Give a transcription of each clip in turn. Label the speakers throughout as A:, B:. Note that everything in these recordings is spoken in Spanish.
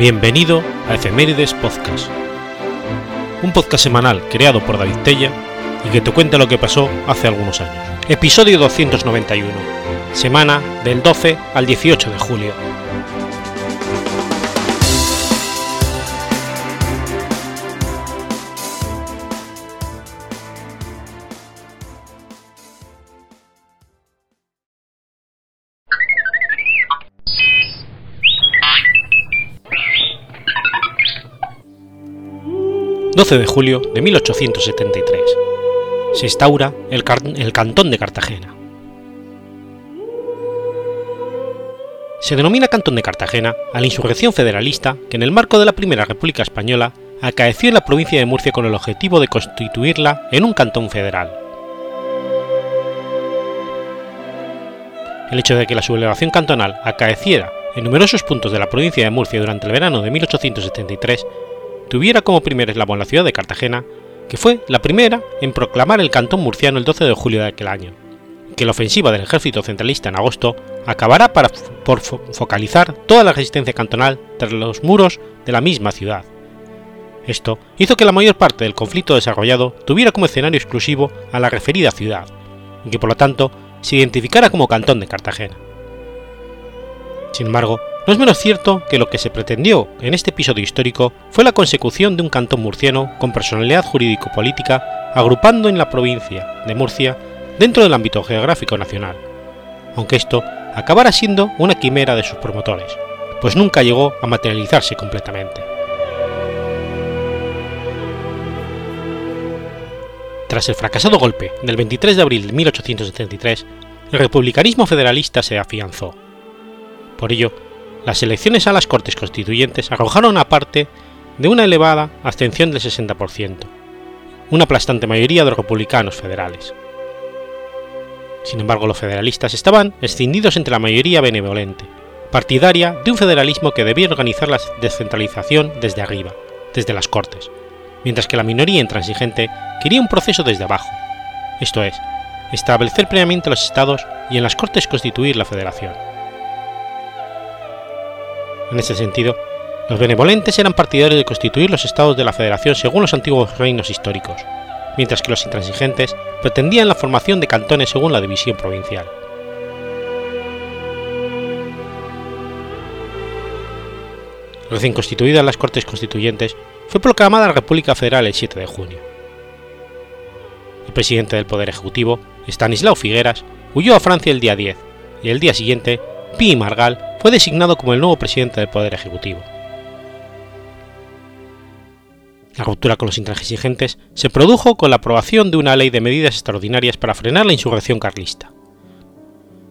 A: Bienvenido a Efemérides Podcast, un podcast semanal creado por David Tella y que te cuenta lo que pasó hace algunos años. Episodio 291, semana del 12 al 18 de julio. 12 de julio de 1873. Se instaura el, Cantón de Cartagena. Se denomina Cantón de Cartagena a la insurrección federalista que en el marco de la Primera República Española acaeció en la provincia de Murcia con el objetivo de constituirla en un cantón federal. El hecho de que la sublevación cantonal acaeciera en numerosos puntos de la provincia de Murcia durante el verano de 1873 tuviera como primer eslabón la ciudad de Cartagena, que fue la primera en proclamar el cantón murciano el 12 de julio de aquel año, que la ofensiva del ejército centralista en agosto acabará por focalizar toda la resistencia cantonal tras los muros de la misma ciudad. Esto hizo que la mayor parte del conflicto desarrollado tuviera como escenario exclusivo a la referida ciudad, y que por lo tanto se identificara como Cantón de Cartagena. Sin embargo, no es menos cierto que lo que se pretendió en este episodio histórico fue la consecución de un cantón murciano con personalidad jurídico-política agrupando en la provincia de Murcia dentro del ámbito geográfico nacional, aunque esto acabara siendo una quimera de sus promotores, pues nunca llegó a materializarse completamente. Tras el fracasado golpe del 23 de abril de 1873, el republicanismo federalista se afianzó. Por ello, las elecciones a las Cortes Constituyentes arrojaron aparte de una elevada abstención del 60%, una aplastante mayoría de republicanos federales. Sin embargo, los federalistas estaban escindidos entre la mayoría benevolente, partidaria de un federalismo que debía organizar la descentralización desde arriba, desde las Cortes, mientras que la minoría intransigente quería un proceso desde abajo, esto es, establecer previamente los estados y en las Cortes constituir la federación. En ese sentido, los benevolentes eran partidarios de constituir los estados de la federación según los antiguos reinos históricos, mientras que los intransigentes pretendían la formación de cantones según la división provincial. Recién constituidas las Cortes Constituyentes, fue proclamada la República Federal el 7 de junio. El presidente del Poder Ejecutivo, Stanislao Figueras, huyó a Francia el día 10 y el día siguiente Pi Margal fue designado como el nuevo presidente del Poder Ejecutivo. La ruptura con los intransigentes se produjo con la aprobación de una ley de medidas extraordinarias para frenar la insurrección carlista.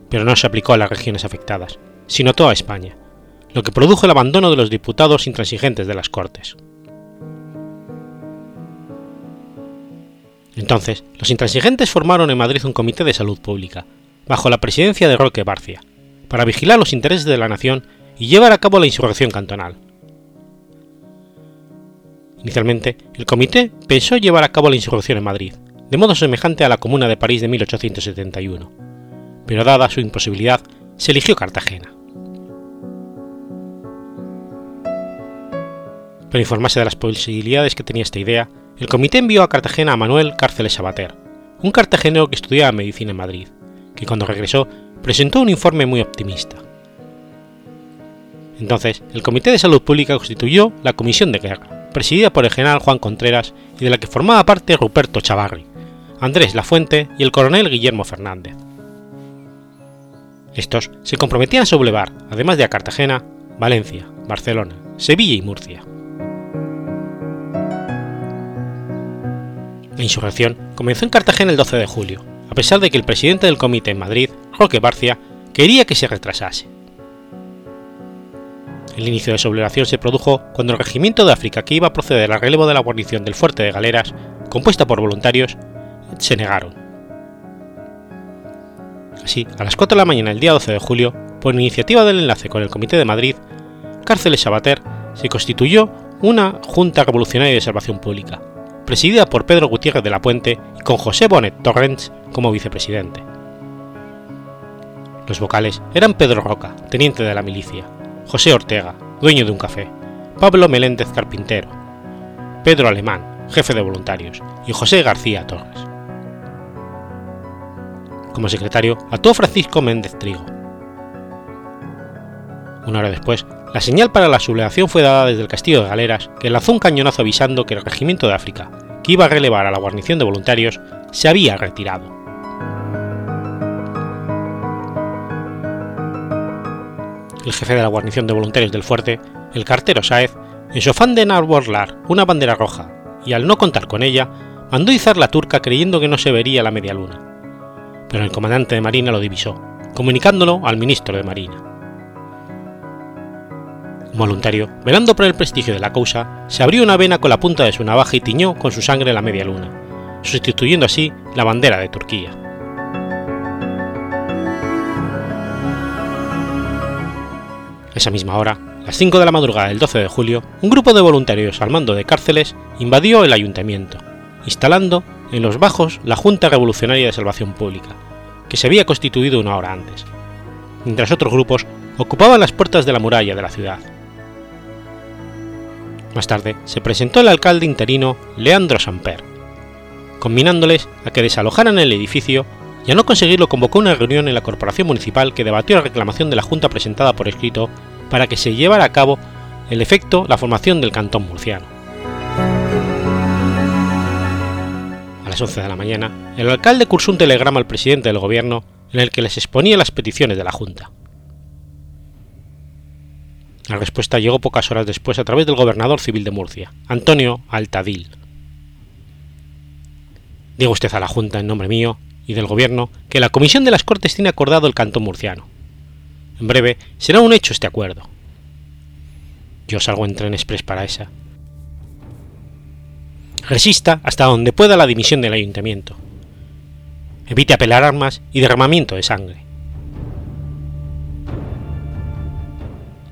A: Pero no se aplicó a las regiones afectadas, sino a toda España, lo que produjo el abandono de los diputados intransigentes de las Cortes. Entonces, los intransigentes formaron en Madrid un comité de salud pública, bajo la presidencia de Roque Barcia, para vigilar los intereses de la nación y llevar a cabo la insurrección cantonal. Inicialmente, el comité pensó llevar a cabo la insurrección en Madrid, de modo semejante a la Comuna de París de 1871, pero dada su imposibilidad, se eligió Cartagena. Para informarse de las posibilidades que tenía esta idea, el comité envió a Cartagena a Manuel Cárceles Sabater, un cartagenero que estudiaba medicina en Madrid, que cuando regresó presentó un informe muy optimista. Entonces, el Comité de Salud Pública constituyó la Comisión de Guerra, presidida por el general Juan Contreras y de la que formaba parte Ruperto Chavarri, Andrés Lafuente y el coronel Guillermo Fernández. Estos se comprometían a sublevar, además de a Cartagena, Valencia, Barcelona, Sevilla y Murcia. La insurrección comenzó en Cartagena el 12 de julio, a pesar de que el presidente del comité en Madrid, Roque Barcia quería que se retrasase. El inicio de la sublevación se produjo cuando el regimiento de África que iba a proceder al relevo de la guarnición del fuerte de Galeras, compuesta por voluntarios, se negaron. Así, a las 4 de la mañana del día 12 de julio, por iniciativa del enlace con el Comité de Madrid, Cárceles Sabater se constituyó una Junta Revolucionaria de Salvación Pública, presidida por Pedro Gutiérrez de la Puente y con José Bonet Torrents como vicepresidente. Los vocales eran Pedro Roca, teniente de la milicia, José Ortega, dueño de un café, Pablo Meléndez Carpintero, Pedro Alemán, jefe de voluntarios, y José García Torres. Como secretario actuó Francisco Méndez Trigo. Una hora después, la señal para la sublevación fue dada desde el castillo de Galeras, que lanzó un cañonazo avisando que el regimiento de África, que iba a relevar a la guarnición de voluntarios, se había retirado. El jefe de la guarnición de voluntarios del fuerte, el cartero Sáez, en su afán de enarbolar una bandera roja y al no contar con ella, mandó izar la turca creyendo que no se vería la media luna. Pero el comandante de Marina lo divisó, comunicándolo al ministro de Marina. Un voluntario, velando por el prestigio de la causa, se abrió una vena con la punta de su navaja y tiñó con su sangre la media luna, sustituyendo así la bandera de Turquía. Esa misma hora, las 5 de la madrugada del 12 de julio, un grupo de voluntarios al mando de cárceles invadió el ayuntamiento, instalando en los bajos la Junta Revolucionaria de Salvación Pública, que se había constituido una hora antes, mientras otros grupos ocupaban las puertas de la muralla de la ciudad. Más tarde se presentó el alcalde interino Leandro Samper, combinándoles a que desalojaran el edificio y a no conseguirlo convocó una reunión en la corporación municipal que debatió la reclamación de la Junta presentada por escrito para que se llevara a cabo el efecto la formación del cantón murciano. A las 11 de la mañana, el alcalde cursó un telegrama al presidente del gobierno en el que les exponía las peticiones de la Junta. La respuesta llegó pocas horas después a través del gobernador civil de Murcia, Antonio Altadil. Digo usted a la Junta en nombre mío y del Gobierno que la Comisión de las Cortes tiene acordado el cantón murciano. En breve será un hecho este acuerdo. Yo salgo en tren express para esa. Resista hasta donde pueda la dimisión del ayuntamiento. Evite apelar armas y derramamiento de sangre.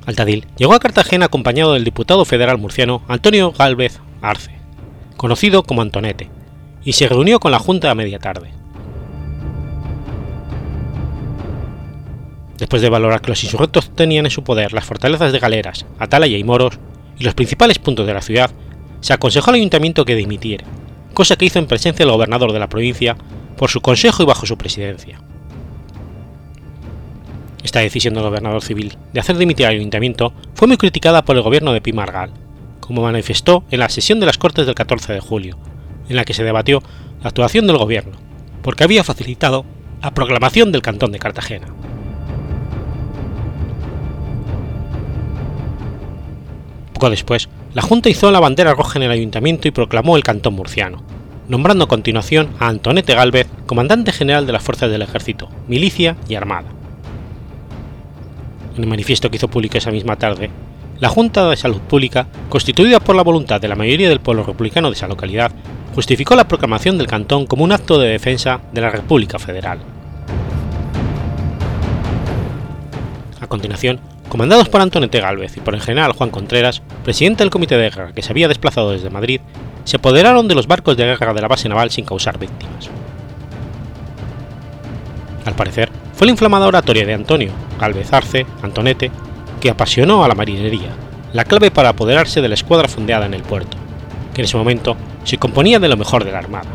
A: Altadil llegó a Cartagena acompañado del diputado federal murciano Antonio Gálvez Arce, conocido como Antonete, y se reunió con la Junta a media tarde. Después de valorar que los insurrectos tenían en su poder las fortalezas de Galeras, Atalaya y Moros, y los principales puntos de la ciudad, se aconsejó al ayuntamiento que dimitiera, cosa que hizo en presencia del gobernador de la provincia, por su consejo y bajo su presidencia. Esta decisión del gobernador civil de hacer dimitir al ayuntamiento fue muy criticada por el gobierno de Pimargal, como manifestó en la sesión de las Cortes del 14 de julio, en la que se debatió la actuación del gobierno, porque había facilitado la proclamación del Cantón de Cartagena. Poco después, la Junta hizo la bandera roja en el ayuntamiento y proclamó el cantón murciano, nombrando a continuación a Antonete Gálvez comandante general de las fuerzas del ejército, milicia y armada. En el manifiesto que hizo público esa misma tarde, la Junta de Salud Pública, constituida por la voluntad de la mayoría del pueblo republicano de esa localidad, justificó la proclamación del cantón como un acto de defensa de la República Federal. A continuación, comandados por Antonete Gálvez y por el general Juan Contreras, presidente del comité de guerra que se había desplazado desde Madrid, se apoderaron de los barcos de guerra de la base naval sin causar víctimas. Al parecer, fue la inflamada oratoria de Antonio Gálvez Arce, Antonete, que apasionó a la marinería, la clave para apoderarse de la escuadra fondeada en el puerto, que en ese momento se componía de lo mejor de la armada.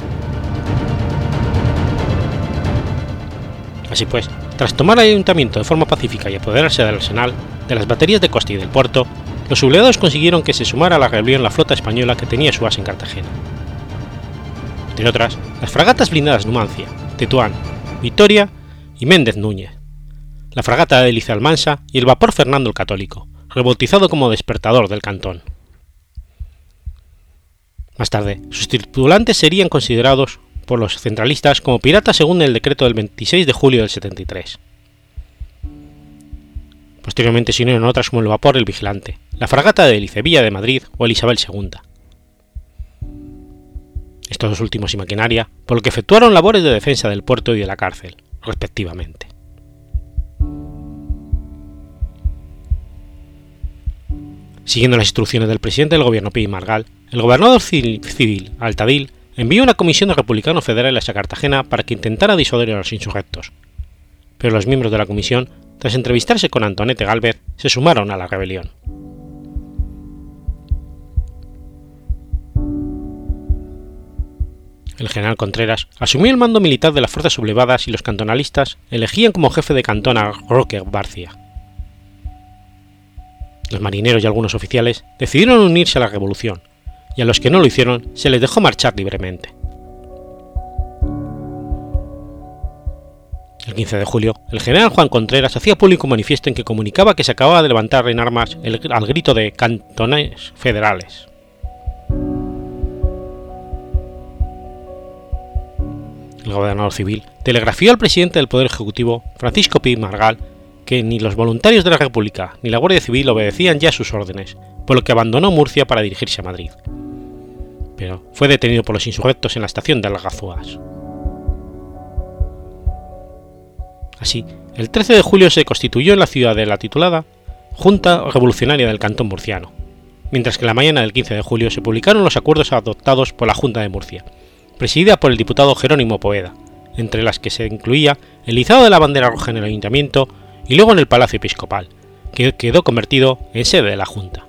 A: Así pues, tras tomar el ayuntamiento de forma pacífica y apoderarse del arsenal, de las baterías de costa y del puerto, los sublevados consiguieron que se sumara a la rebelión la flota española que tenía su base en Cartagena. Entre otras, las fragatas blindadas Numancia, Tetuán, Victoria y Méndez Núñez, la fragata de Almansa y el vapor Fernando el Católico, rebautizado como despertador del cantón. Más tarde, sus tripulantes serían considerados por los centralistas como piratas según el decreto del 26 de julio del 73. Posteriormente se unieron otras como el vapor El Vigilante, la fragata de Elicevilla de Madrid o el Isabel II. Estos dos últimos y maquinaria, por lo que efectuaron labores de defensa del puerto y de la cárcel, respectivamente. Siguiendo las instrucciones del presidente del gobierno Pi Margal, el gobernador civil Altadil envió una comisión de republicanos federales a Cartagena para que intentara disolver a los insurrectos, pero los miembros de la comisión, tras entrevistarse con Antonete Galvez, se sumaron a la rebelión. El general Contreras asumió el mando militar de las fuerzas sublevadas y los cantonalistas elegían como jefe de cantón a Roque Barcia. Los marineros y algunos oficiales decidieron unirse a la revolución, y a los que no lo hicieron se les dejó marchar libremente. El 15 de julio, el general Juan Contreras hacía público un manifiesto en que comunicaba que se acababa de levantar en armas el, al grito de cantones federales. El gobernador civil telegrafió al presidente del Poder Ejecutivo, Francisco Pi Margal, que ni los voluntarios de la República ni la Guardia Civil obedecían ya sus órdenes, por lo que abandonó Murcia para dirigirse a Madrid. Pero fue detenido por los insurrectos en la estación de Algazuas. Así, el 13 de julio se constituyó en la ciudad de la titulada Junta Revolucionaria del Cantón Murciano, mientras que la mañana del 15 de julio se publicaron los acuerdos adoptados por la Junta de Murcia, presidida por el diputado Jerónimo Poeda, entre las que se incluía el izado de la bandera roja en el ayuntamiento y luego en el Palacio Episcopal, que quedó convertido en sede de la Junta.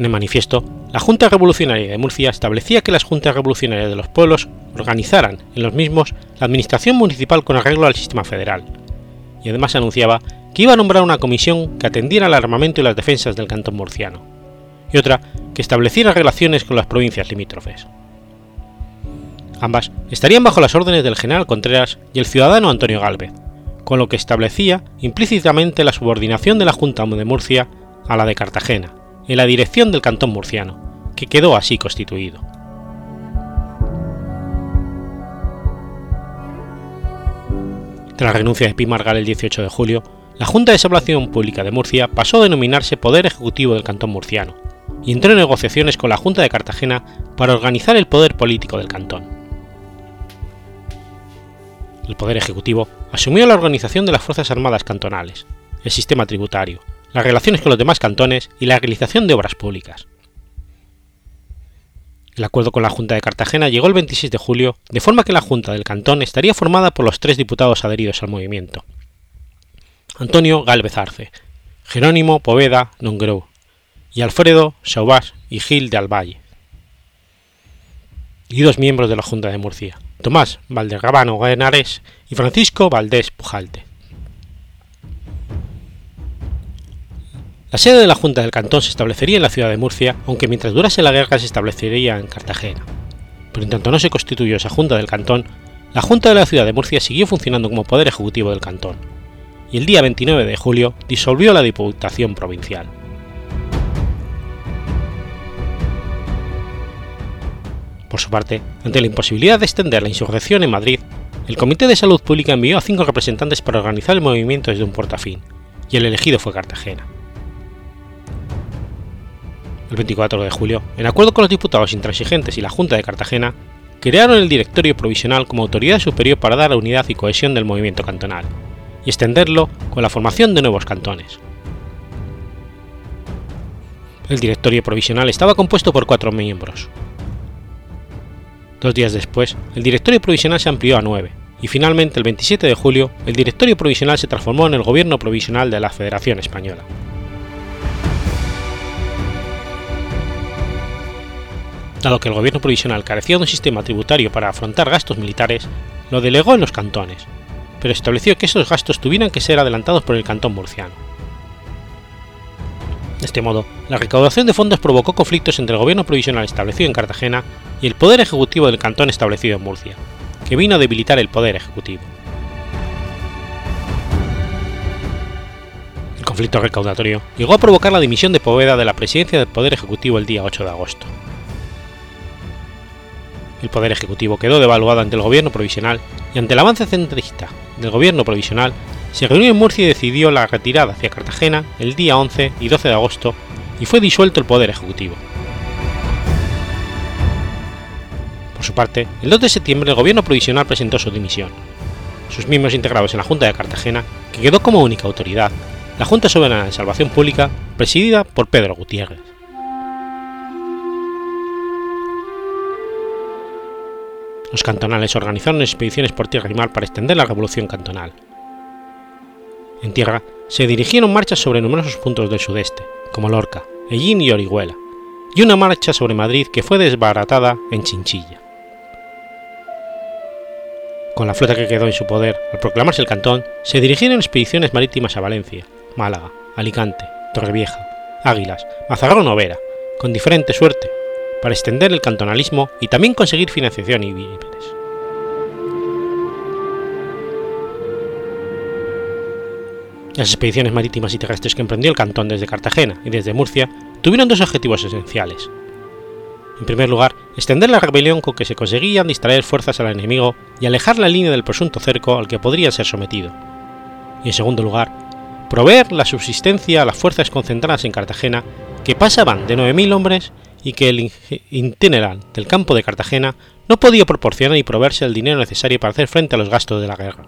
A: En el manifiesto, la Junta Revolucionaria de Murcia establecía que las Juntas Revolucionarias de los Pueblos organizaran en los mismos la administración municipal con arreglo al sistema federal, y además anunciaba que iba a nombrar una comisión que atendiera al armamento y las defensas del cantón murciano, y otra que estableciera relaciones con las provincias limítrofes. Ambas estarían bajo las órdenes del general Contreras y el ciudadano Antonio Gálvez, con lo que establecía implícitamente la subordinación de la Junta de Murcia a la de Cartagena, en la dirección del cantón murciano, que quedó así constituido. Tras la renuncia de Pimargal el 18 de julio, la Junta de Salvación Pública de Murcia pasó a denominarse Poder Ejecutivo del Cantón Murciano y entró en negociaciones con la Junta de Cartagena para organizar el poder político del cantón. El Poder Ejecutivo asumió la organización de las Fuerzas Armadas cantonales, el sistema tributario, las relaciones con los demás cantones y la realización de obras públicas. El acuerdo con la Junta de Cartagena llegó el 26 de julio, de forma que la Junta del Cantón estaría formada por los tres diputados adheridos al movimiento. Antonio Gálvez Arce, Jerónimo Poveda Nongrou y Alfredo Sauvage y Gil de Alvalle. Y dos miembros de la Junta de Murcia, Tomás Valderrabano Guenares y Francisco Valdés Pujalte. La sede de la Junta del Cantón se establecería en la ciudad de Murcia, aunque mientras durase la guerra se establecería en Cartagena. Pero en tanto no se constituyó esa Junta del Cantón, la Junta de la ciudad de Murcia siguió funcionando como poder ejecutivo del cantón, y el día 29 de julio disolvió la Diputación Provincial. Por su parte, ante la imposibilidad de extender la insurrección en Madrid, el Comité de Salud Pública envió a cinco representantes para organizar el movimiento desde un portafín, y el elegido fue Cartagena el 24 de julio, en acuerdo con los diputados intransigentes y la Junta de Cartagena, crearon el Directorio Provisional como autoridad superior para dar unidad y cohesión del movimiento cantonal, y extenderlo con la formación de nuevos cantones. El Directorio Provisional estaba compuesto por cuatro miembros. Dos días después, el Directorio Provisional se amplió a nueve, y finalmente el 27 de julio, el Directorio Provisional se transformó en el Gobierno Provisional de la Federación Española. Dado que el gobierno provisional carecía de un sistema tributario para afrontar gastos militares, lo delegó en los cantones, pero estableció que esos gastos tuvieran que ser adelantados por el cantón murciano. De este modo, la recaudación de fondos provocó conflictos entre el gobierno provisional establecido en Cartagena y el poder ejecutivo del cantón establecido en Murcia, que vino a debilitar el poder ejecutivo. El conflicto recaudatorio llegó a provocar la dimisión de Poveda de la presidencia del Poder Ejecutivo el día 8 de agosto el Poder Ejecutivo quedó devaluado ante el gobierno provisional y ante el avance centrista del gobierno provisional, se reunió en Murcia y decidió la retirada hacia Cartagena el día 11 y 12 de agosto y fue disuelto el Poder Ejecutivo. Por su parte, el 2 de septiembre el gobierno provisional presentó su dimisión. Sus miembros integrados en la Junta de Cartagena, que quedó como única autoridad, la Junta Soberana de Salvación Pública, presidida por Pedro Gutiérrez. Los cantonales organizaron expediciones por tierra y mar para extender la revolución cantonal. En tierra se dirigieron marchas sobre numerosos puntos del sudeste, como Lorca, Ellín y Orihuela, y una marcha sobre Madrid que fue desbaratada en Chinchilla. Con la flota que quedó en su poder al proclamarse el cantón, se dirigieron expediciones marítimas a Valencia, Málaga, Alicante, Torrevieja, Águilas, Mazarrón o Vera, con diferente suerte, para extender el cantonalismo y también conseguir financiación y víveres. Las expediciones marítimas y terrestres que emprendió el cantón desde Cartagena y desde Murcia tuvieron dos objetivos esenciales. En primer lugar, extender la rebelión con que se conseguían distraer fuerzas al enemigo y alejar la línea del presunto cerco al que podría ser sometido. Y en segundo lugar, proveer la subsistencia a las fuerzas concentradas en Cartagena que pasaban de 9.000 hombres y que el itineral del campo de Cartagena no podía proporcionar y proveerse el dinero necesario para hacer frente a los gastos de la guerra,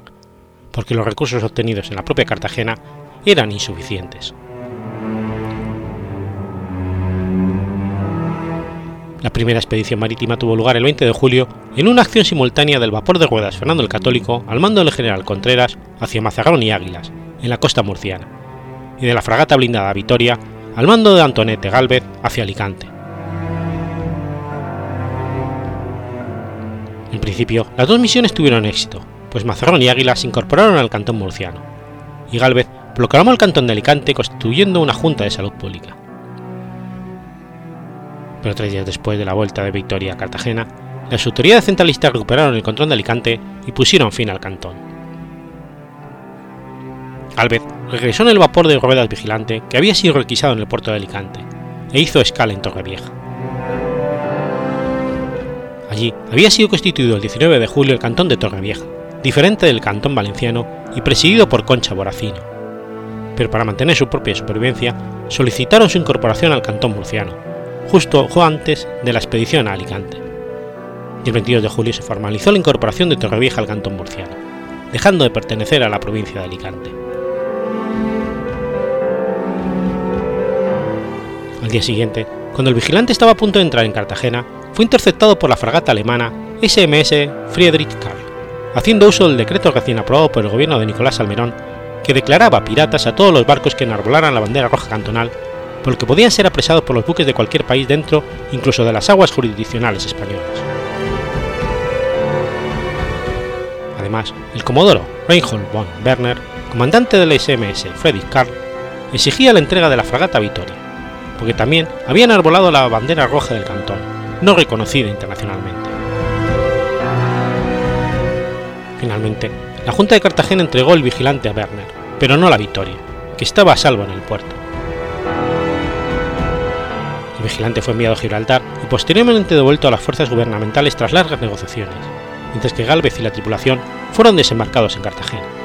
A: porque los recursos obtenidos en la propia Cartagena eran insuficientes. La primera expedición marítima tuvo lugar el 20 de julio en una acción simultánea del vapor de ruedas Fernando el Católico al mando del general Contreras hacia Mazarrón y Águilas, en la costa murciana, y de la fragata blindada Vitoria al mando de Antonete Galvez hacia Alicante. En principio, las dos misiones tuvieron éxito, pues Mazarrón y Águilas se incorporaron al cantón murciano, y Galvez proclamó el cantón de Alicante constituyendo una junta de salud pública. Pero tres días después de la vuelta de Victoria a Cartagena, las autoridades centralistas recuperaron el control de Alicante y pusieron fin al cantón. Galvez regresó en el vapor de ruedas vigilante que había sido requisado en el puerto de Alicante e hizo escala en Torrevieja. Allí había sido constituido el 19 de julio el cantón de Torrevieja, diferente del cantón valenciano y presidido por Concha Boracino. Pero para mantener su propia supervivencia, solicitaron su incorporación al cantón murciano, justo antes de la expedición a Alicante. Y el 22 de julio se formalizó la incorporación de Torrevieja al cantón murciano, dejando de pertenecer a la provincia de Alicante. Al día siguiente, cuando el vigilante estaba a punto de entrar en Cartagena, fue interceptado por la fragata alemana SMS Friedrich Karl, haciendo uso del decreto recién aprobado por el gobierno de Nicolás Almerón, que declaraba piratas a todos los barcos que enarbolaran la bandera roja cantonal, por lo que podían ser apresados por los buques de cualquier país dentro, incluso de las aguas jurisdiccionales españolas. Además, el comodoro Reinhold von Werner, comandante del SMS Friedrich Karl, exigía la entrega de la fragata Vitoria, porque también habían arbolado la bandera roja del cantón, no reconocida internacionalmente. Finalmente, la Junta de Cartagena entregó el vigilante a Werner, pero no la Victoria, que estaba a salvo en el puerto. El vigilante fue enviado a Gibraltar y posteriormente devuelto a las fuerzas gubernamentales tras largas negociaciones, mientras que Galvez y la tripulación fueron desembarcados en Cartagena.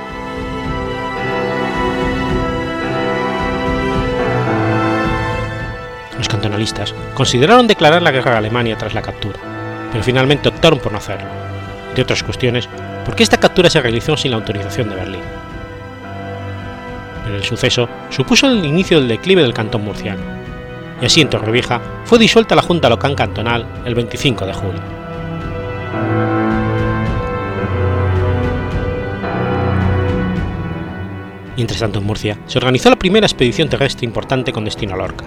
A: Los cantonalistas consideraron declarar la guerra a Alemania tras la captura, pero finalmente optaron por no hacerlo, de otras cuestiones, porque esta captura se realizó sin la autorización de Berlín. Pero el suceso supuso el inicio del declive del cantón murciano, y así en Torrevieja fue disuelta la Junta Local Cantonal el 25 de julio. Mientras tanto en Murcia se organizó la primera expedición terrestre importante con destino a Lorca,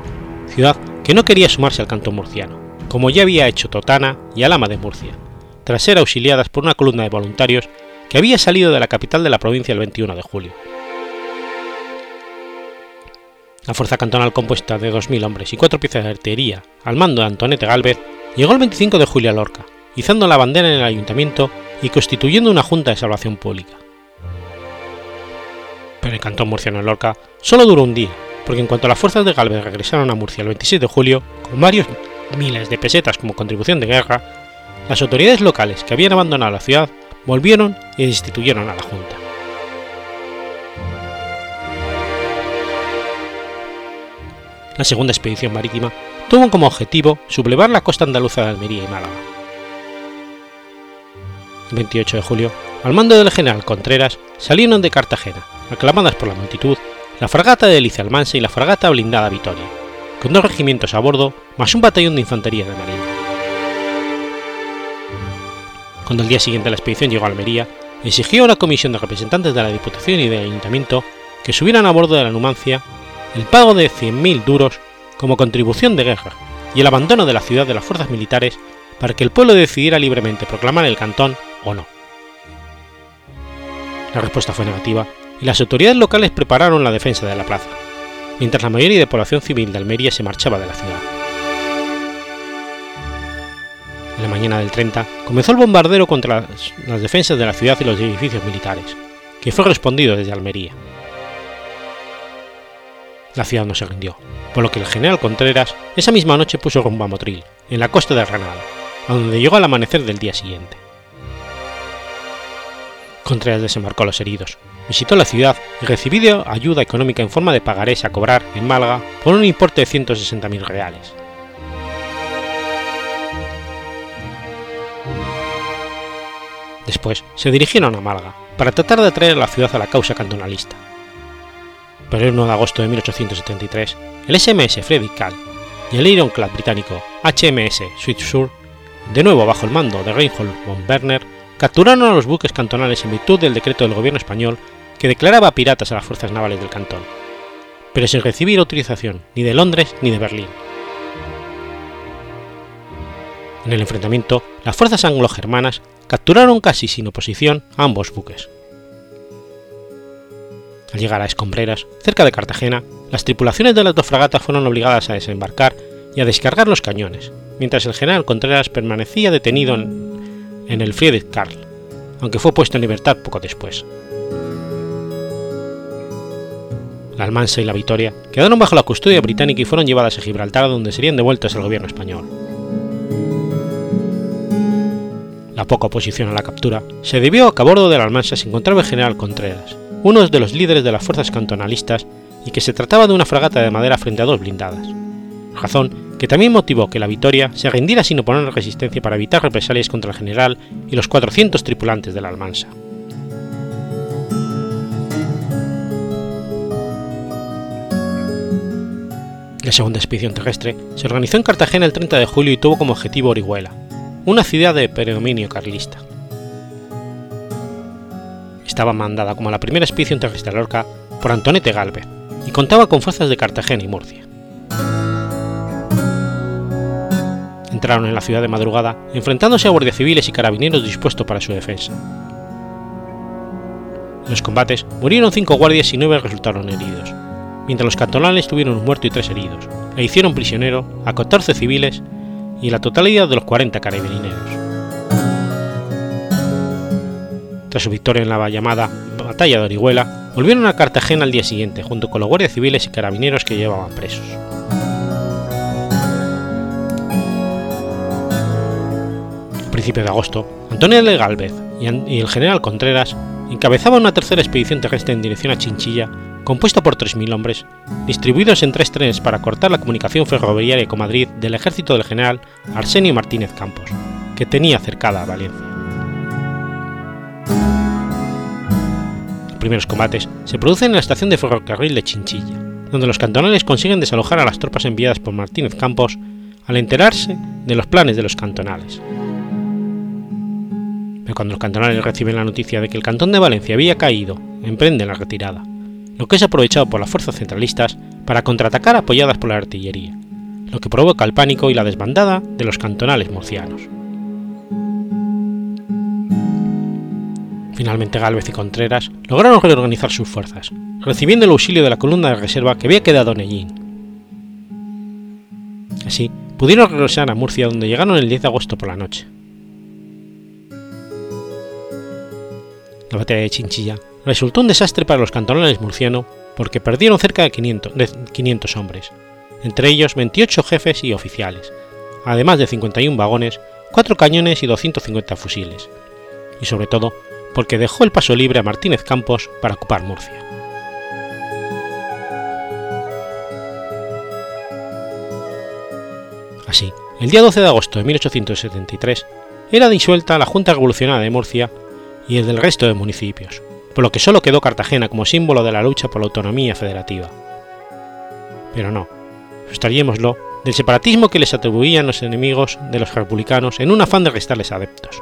A: ciudad que no quería sumarse al cantón murciano, como ya había hecho Totana y Alama de Murcia, tras ser auxiliadas por una columna de voluntarios que había salido de la capital de la provincia el 21 de julio. La fuerza cantonal compuesta de 2.000 hombres y cuatro piezas de artillería al mando de Antonete Galvez llegó el 25 de julio a Lorca, izando la bandera en el ayuntamiento y constituyendo una junta de salvación pública. Pero el cantón murciano en Lorca solo duró un día porque en cuanto las fuerzas de Galvez regresaron a Murcia el 26 de julio, con varios miles de pesetas como contribución de guerra, las autoridades locales que habían abandonado la ciudad volvieron y destituyeron a la Junta. La segunda expedición marítima tuvo como objetivo sublevar la costa andaluza de Almería y Málaga. El 28 de julio, al mando del general Contreras, salieron de Cartagena, aclamadas por la multitud, la fragata de Alicia Almansa y la fragata blindada Vitoria, con dos regimientos a bordo más un batallón de infantería de marina. Cuando el día siguiente la expedición llegó a Almería, exigió a una comisión de representantes de la Diputación y del Ayuntamiento que subieran a bordo de la Numancia el pago de 100.000 duros como contribución de guerra y el abandono de la ciudad de las fuerzas militares para que el pueblo decidiera libremente proclamar el cantón o no. La respuesta fue negativa y las autoridades locales prepararon la defensa de la plaza, mientras la mayoría de población civil de Almería se marchaba de la ciudad. En la mañana del 30 comenzó el bombardero contra las, las defensas de la ciudad y los edificios militares, que fue respondido desde Almería. La ciudad no se rindió, por lo que el general Contreras esa misma noche puso rumbo a Motril, en la costa de Granada, a donde llegó al amanecer del día siguiente. Contreras desembarcó a los heridos, visitó la ciudad y recibió ayuda económica en forma de pagarés a cobrar en Málaga por un importe de 160.000 reales. Después se dirigieron a Málaga para tratar de atraer a la ciudad a la causa cantonalista. Pero el 1 de agosto de 1873, el SMS Frederick Kahl y el ironclad británico HMS Sur, de nuevo bajo el mando de Reinhold von Werner, capturaron a los buques cantonales en virtud del decreto del gobierno español que declaraba piratas a las fuerzas navales del cantón, pero sin recibir autorización ni de Londres ni de Berlín. En el enfrentamiento, las fuerzas anglo-germanas capturaron casi sin oposición a ambos buques. Al llegar a Escombreras, cerca de Cartagena, las tripulaciones de las dos fragatas fueron obligadas a desembarcar y a descargar los cañones, mientras el general Contreras permanecía detenido en, en el Friedrich Karl, aunque fue puesto en libertad poco después. La Almansa y la Victoria quedaron bajo la custodia británica y fueron llevadas a Gibraltar donde serían devueltas al gobierno español. La poca oposición a la captura se debió a que a bordo de la Almansa se encontraba el general Contreras, uno de los líderes de las fuerzas cantonalistas y que se trataba de una fragata de madera frente a dos blindadas, razón que también motivó que la Victoria se rindiera sin oponer resistencia para evitar represalias contra el general y los 400 tripulantes de la Almansa. La segunda expedición terrestre se organizó en Cartagena el 30 de julio y tuvo como objetivo Orihuela, una ciudad de predominio carlista. Estaba mandada como la primera expedición terrestre a Lorca por Antonete Galvez y contaba con fuerzas de Cartagena y Murcia. Entraron en la ciudad de madrugada enfrentándose a guardias civiles y carabineros dispuestos para su defensa. En los combates murieron cinco guardias y nueve resultaron heridos, mientras los cantonales tuvieron un muerto y tres heridos, e hicieron prisionero a 14 civiles y la totalidad de los 40 carabineros. Tras su victoria en la llamada Batalla de Orihuela, volvieron a Cartagena al día siguiente junto con los guardias civiles y carabineros que llevaban presos. Principios de agosto, Antonio de Galvez y el general Contreras encabezaban una tercera expedición terrestre en dirección a Chinchilla compuesta por 3.000 hombres, distribuidos en tres trenes para cortar la comunicación ferroviaria con Madrid del ejército del general Arsenio Martínez Campos, que tenía cercada a Valencia. Los primeros combates se producen en la estación de ferrocarril de Chinchilla, donde los cantonales consiguen desalojar a las tropas enviadas por Martínez Campos al enterarse de los planes de los cantonales. Cuando los cantonales reciben la noticia de que el cantón de Valencia había caído, emprenden la retirada lo que es aprovechado por las fuerzas centralistas para contraatacar apoyadas por la artillería, lo que provoca el pánico y la desbandada de los cantonales murcianos. Finalmente Gálvez y Contreras lograron reorganizar sus fuerzas, recibiendo el auxilio de la columna de reserva que había quedado en Ellín. Así, pudieron regresar a Murcia donde llegaron el 10 de agosto por la noche. La batalla de Chinchilla resultó un desastre para los cantonales murcianos porque perdieron cerca de 500, de 500 hombres, entre ellos 28 jefes y oficiales, además de 51 vagones, 4 cañones y 250 fusiles, y sobre todo porque dejó el paso libre a Martínez Campos para ocupar Murcia. Así, el día 12 de agosto de 1873 era disuelta la Junta Revolucionaria de Murcia y el del resto de municipios, por lo que solo quedó Cartagena como símbolo de la lucha por la autonomía federativa. Pero no, sustrayémoslo del separatismo que les atribuían los enemigos de los republicanos en un afán de restarles adeptos.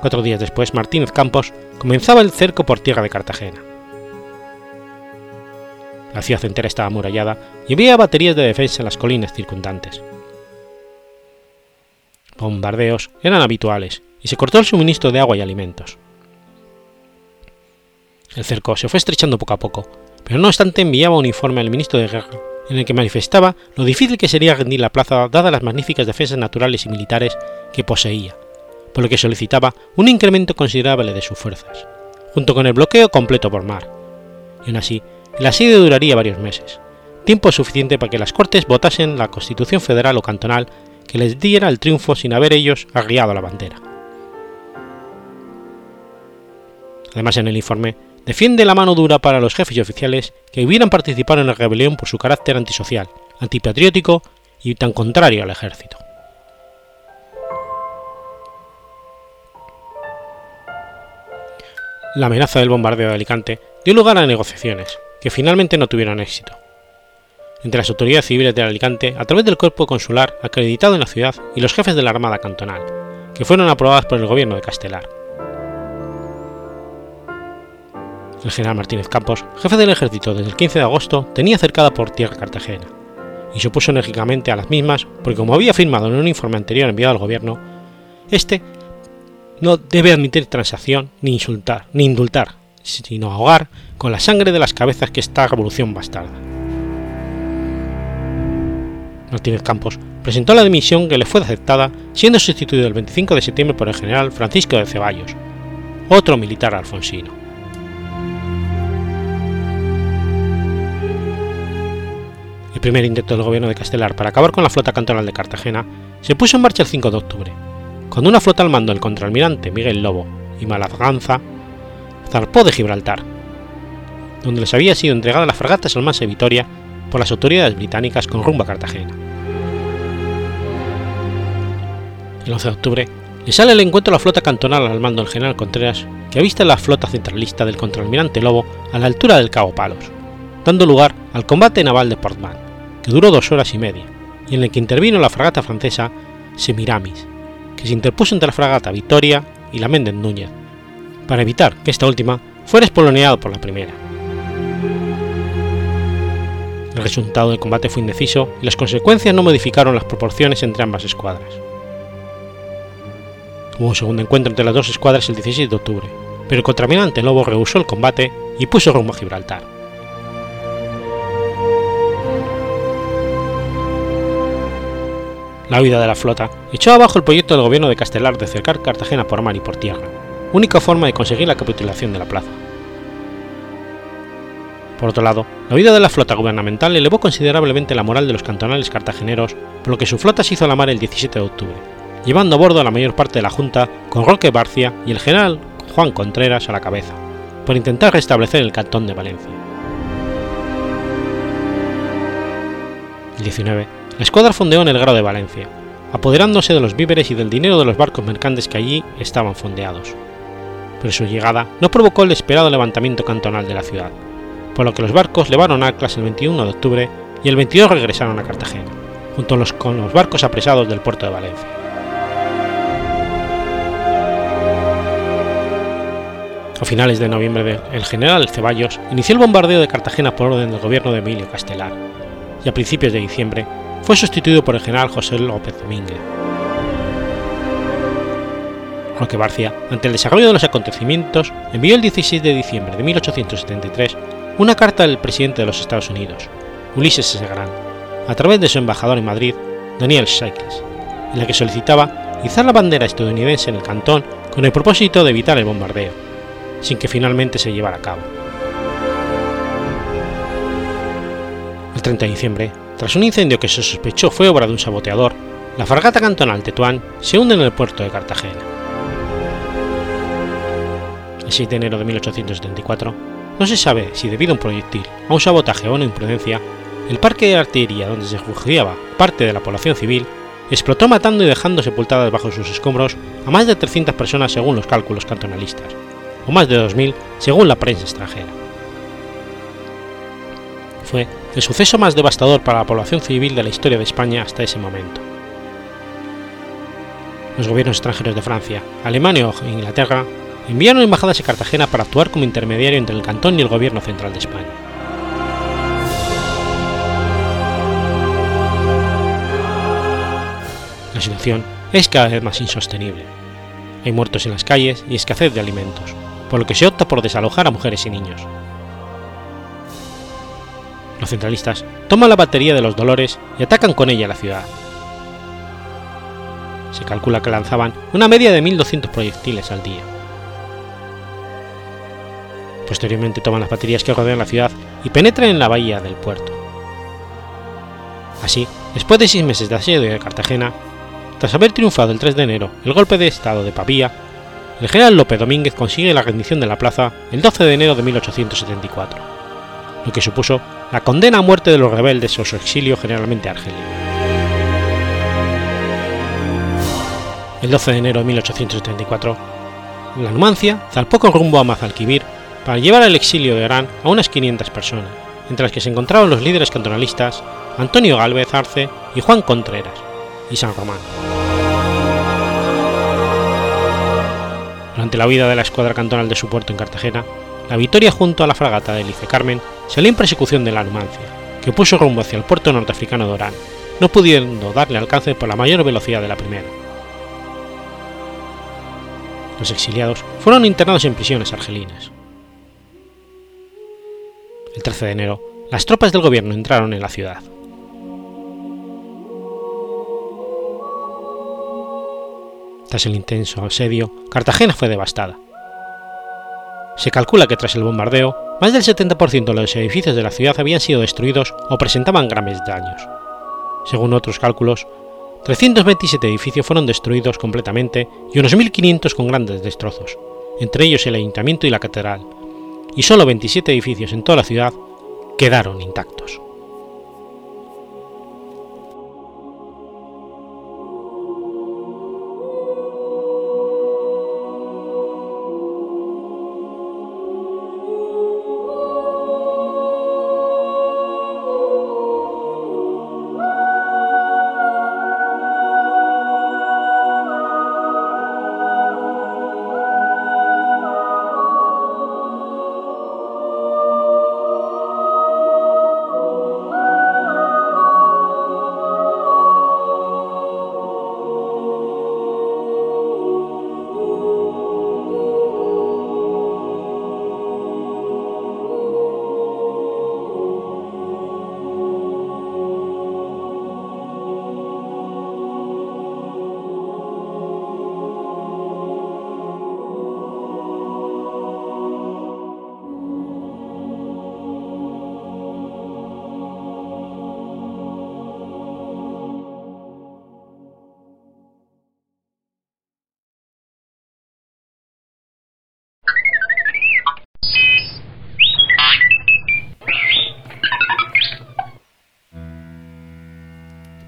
A: Cuatro días después, Martínez Campos comenzaba el cerco por tierra de Cartagena. La ciudad entera estaba amurallada y había baterías de defensa en las colinas circundantes. Bombardeos eran habituales y se cortó el suministro de agua y alimentos. El cerco se fue estrechando poco a poco, pero no obstante enviaba un informe al ministro de Guerra en el que manifestaba lo difícil que sería rendir la plaza dadas las magníficas defensas naturales y militares que poseía, por lo que solicitaba un incremento considerable de sus fuerzas, junto con el bloqueo completo por mar. Y aún así, el asedio duraría varios meses, tiempo suficiente para que las Cortes votasen la Constitución federal o cantonal que les diera el triunfo sin haber ellos arriado la bandera. Además, en el informe defiende la mano dura para los jefes y oficiales que hubieran participado en la rebelión por su carácter antisocial, antipatriótico y tan contrario al ejército. La amenaza del bombardeo de Alicante dio lugar a negociaciones, que finalmente no tuvieron éxito, entre las autoridades civiles de Alicante a través del cuerpo consular acreditado en la ciudad y los jefes de la Armada Cantonal, que fueron aprobadas por el gobierno de Castelar. El general Martínez Campos, jefe del ejército desde el 15 de agosto, tenía cercada por tierra Cartagena, y se opuso enérgicamente a las mismas porque como había afirmado en un informe anterior enviado al gobierno, este no debe admitir transacción ni insultar, ni indultar, sino ahogar con la sangre de las cabezas que esta revolución bastarda. Martínez Campos presentó la dimisión que le fue aceptada, siendo sustituido el 25 de septiembre por el general Francisco de Ceballos, otro militar alfonsino. Primer intento del gobierno de Castelar para acabar con la flota cantonal de Cartagena se puso en marcha el 5 de octubre, cuando una flota al mando del contraalmirante Miguel Lobo y Malaganza zarpó de Gibraltar, donde les había sido entregada la fragata Salmanse Vitoria por las autoridades británicas con rumbo a Cartagena. El 11 de octubre le sale al encuentro la flota cantonal al mando del general Contreras, que avista la flota centralista del contraalmirante Lobo a la altura del Cabo Palos, dando lugar al combate naval de Portman que duró dos horas y media, y en el que intervino la fragata francesa Semiramis, que se interpuso entre la fragata Victoria y la Méndez Núñez, para evitar que esta última fuera espoloneada por la primera. El resultado del combate fue indeciso y las consecuencias no modificaron las proporciones entre ambas escuadras. Hubo un segundo encuentro entre las dos escuadras el 16 de octubre, pero el contramirante Lobo rehusó el combate y puso rumbo a Gibraltar. La huida de la flota echó abajo el proyecto del gobierno de Castelar de cercar Cartagena por mar y por tierra, única forma de conseguir la capitulación de la plaza. Por otro lado, la huida de la flota gubernamental elevó considerablemente la moral de los cantonales cartageneros, por lo que su flota se hizo a la mar el 17 de octubre, llevando a bordo a la mayor parte de la Junta con Roque Barcia y el general Juan Contreras a la cabeza, por intentar restablecer el cantón de Valencia. El 19 la escuadra fondeó en el grado de Valencia, apoderándose de los víveres y del dinero de los barcos mercantes que allí estaban fondeados. Pero su llegada no provocó el esperado levantamiento cantonal de la ciudad, por lo que los barcos levaron anclas el 21 de octubre y el 22 regresaron a Cartagena, junto con los barcos apresados del puerto de Valencia. A finales de noviembre el general Ceballos inició el bombardeo de Cartagena por orden del gobierno de Emilio Castelar, y a principios de diciembre fue sustituido por el general José López Domínguez. Roque Barcia, ante el desarrollo de los acontecimientos, envió el 16 de diciembre de 1873 una carta al presidente de los Estados Unidos, Ulises S. Grant, a través de su embajador en Madrid, Daniel Shakes, en la que solicitaba izar la bandera estadounidense en el cantón con el propósito de evitar el bombardeo, sin que finalmente se llevara a cabo. El 30 de diciembre, tras un incendio que se sospechó fue obra de un saboteador, la fragata cantonal Tetuán se hunde en el puerto de Cartagena. El 6 de enero de 1874, no se sabe si debido a un proyectil, a un sabotaje o a una imprudencia, el parque de artillería donde se refugiaba parte de la población civil explotó matando y dejando sepultadas bajo sus escombros a más de 300 personas según los cálculos cantonalistas, o más de 2.000 según la prensa extranjera. Fue el suceso más devastador para la población civil de la historia de España hasta ese momento. Los gobiernos extranjeros de Francia, Alemania e Inglaterra enviaron embajadas a Cartagena para actuar como intermediario entre el cantón y el gobierno central de España. La situación es cada vez más insostenible. Hay muertos en las calles y escasez de alimentos, por lo que se opta por desalojar a mujeres y niños, los centralistas toman la batería de los Dolores y atacan con ella la ciudad. Se calcula que lanzaban una media de 1.200 proyectiles al día. Posteriormente toman las baterías que rodean la ciudad y penetran en la bahía del puerto. Así, después de seis meses de asedio de Cartagena, tras haber triunfado el 3 de enero el golpe de estado de Pavía, el general López Domínguez consigue la rendición de la plaza el 12 de enero de 1874, lo que supuso la condena a muerte de los rebeldes o su exilio generalmente a Argelia. El 12 de enero de 1874, la Numancia zarpó con rumbo a Mazalquivir para llevar al exilio de Orán a unas 500 personas, entre las que se encontraban los líderes cantonalistas Antonio Gálvez Arce y Juan Contreras, y San Román. Durante la huida de la escuadra cantonal de su puerto en Cartagena, la Victoria junto a la fragata de Lice Carmen salió en persecución de la Numancia, que puso rumbo hacia el puerto norteafricano de Orán, no pudiendo darle alcance por la mayor velocidad de la primera. Los exiliados fueron internados en prisiones argelinas. El 13 de enero, las tropas del gobierno entraron en la ciudad. Tras el intenso asedio, Cartagena fue devastada. Se calcula que tras el bombardeo, más del 70% de los edificios de la ciudad habían sido destruidos o presentaban graves daños. Según otros cálculos, 327 edificios fueron destruidos completamente y unos 1.500 con grandes destrozos, entre ellos el ayuntamiento y la catedral, y solo 27 edificios en toda la ciudad quedaron intactos.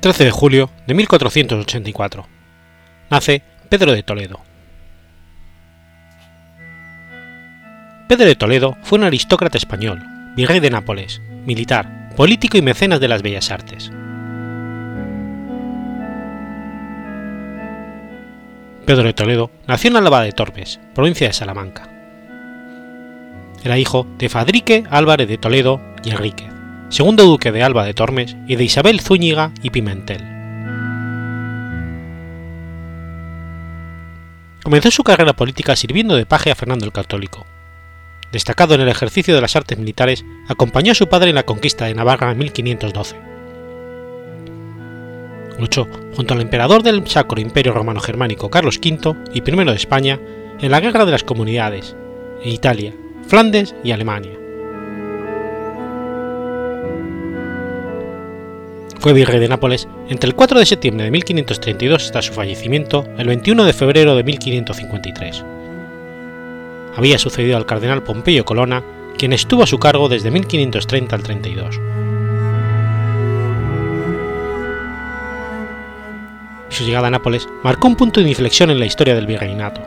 A: 13 de julio de 1484. Nace Pedro de Toledo. Pedro de Toledo fue un aristócrata español, virrey de Nápoles, militar, político y mecenas de las bellas artes. Pedro de Toledo nació en Alba de Tormes, provincia de Salamanca. Era hijo de Fadrique Álvarez de Toledo y Enrique segundo duque de Alba de Tormes y de Isabel Zúñiga y Pimentel. Comenzó su carrera política sirviendo de paje a Fernando el Católico. Destacado en el ejercicio de las artes militares, acompañó a su padre en la conquista de Navarra en 1512. Luchó junto al emperador del Sacro Imperio Romano Germánico Carlos V y I de España en la Guerra de las Comunidades, en Italia, Flandes y Alemania. Fue virrey de Nápoles entre el 4 de septiembre de 1532 hasta su fallecimiento el 21 de febrero de 1553. Había sucedido al cardenal Pompeyo Colonna, quien estuvo a su cargo desde 1530 al 32. Su llegada a Nápoles marcó un punto de inflexión en la historia del virreinato.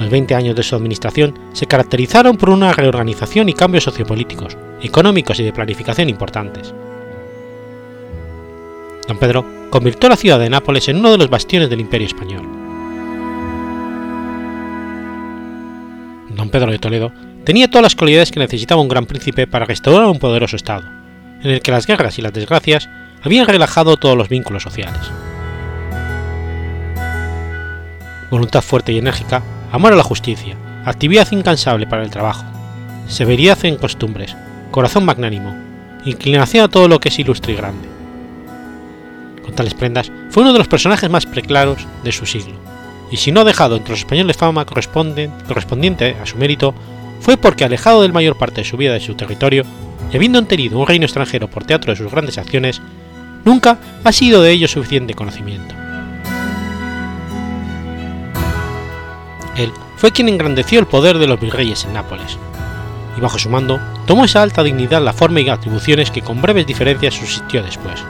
A: Los 20 años de su administración se caracterizaron por una reorganización y cambios sociopolíticos, económicos y de planificación importantes. Don Pedro convirtió la ciudad de Nápoles en uno de los bastiones del Imperio español. Don Pedro de Toledo tenía todas las cualidades que necesitaba un gran príncipe para restaurar un poderoso Estado, en el que las guerras y las desgracias habían relajado todos los vínculos sociales. Voluntad fuerte y enérgica, amor a la justicia, actividad incansable para el trabajo, severidad en costumbres, corazón magnánimo, inclinación a todo lo que es ilustre y grande. Con tales prendas, fue uno de los personajes más preclaros de su siglo, y si no ha dejado entre los españoles fama correspondiente a su mérito, fue porque alejado del mayor parte de su vida de su territorio, y habiendo tenido un reino extranjero por teatro de sus grandes acciones, nunca ha sido de ello suficiente conocimiento. Él fue quien engrandeció el poder de los virreyes en Nápoles, y bajo su mando tomó esa alta dignidad la forma y atribuciones que con breves diferencias subsistió después.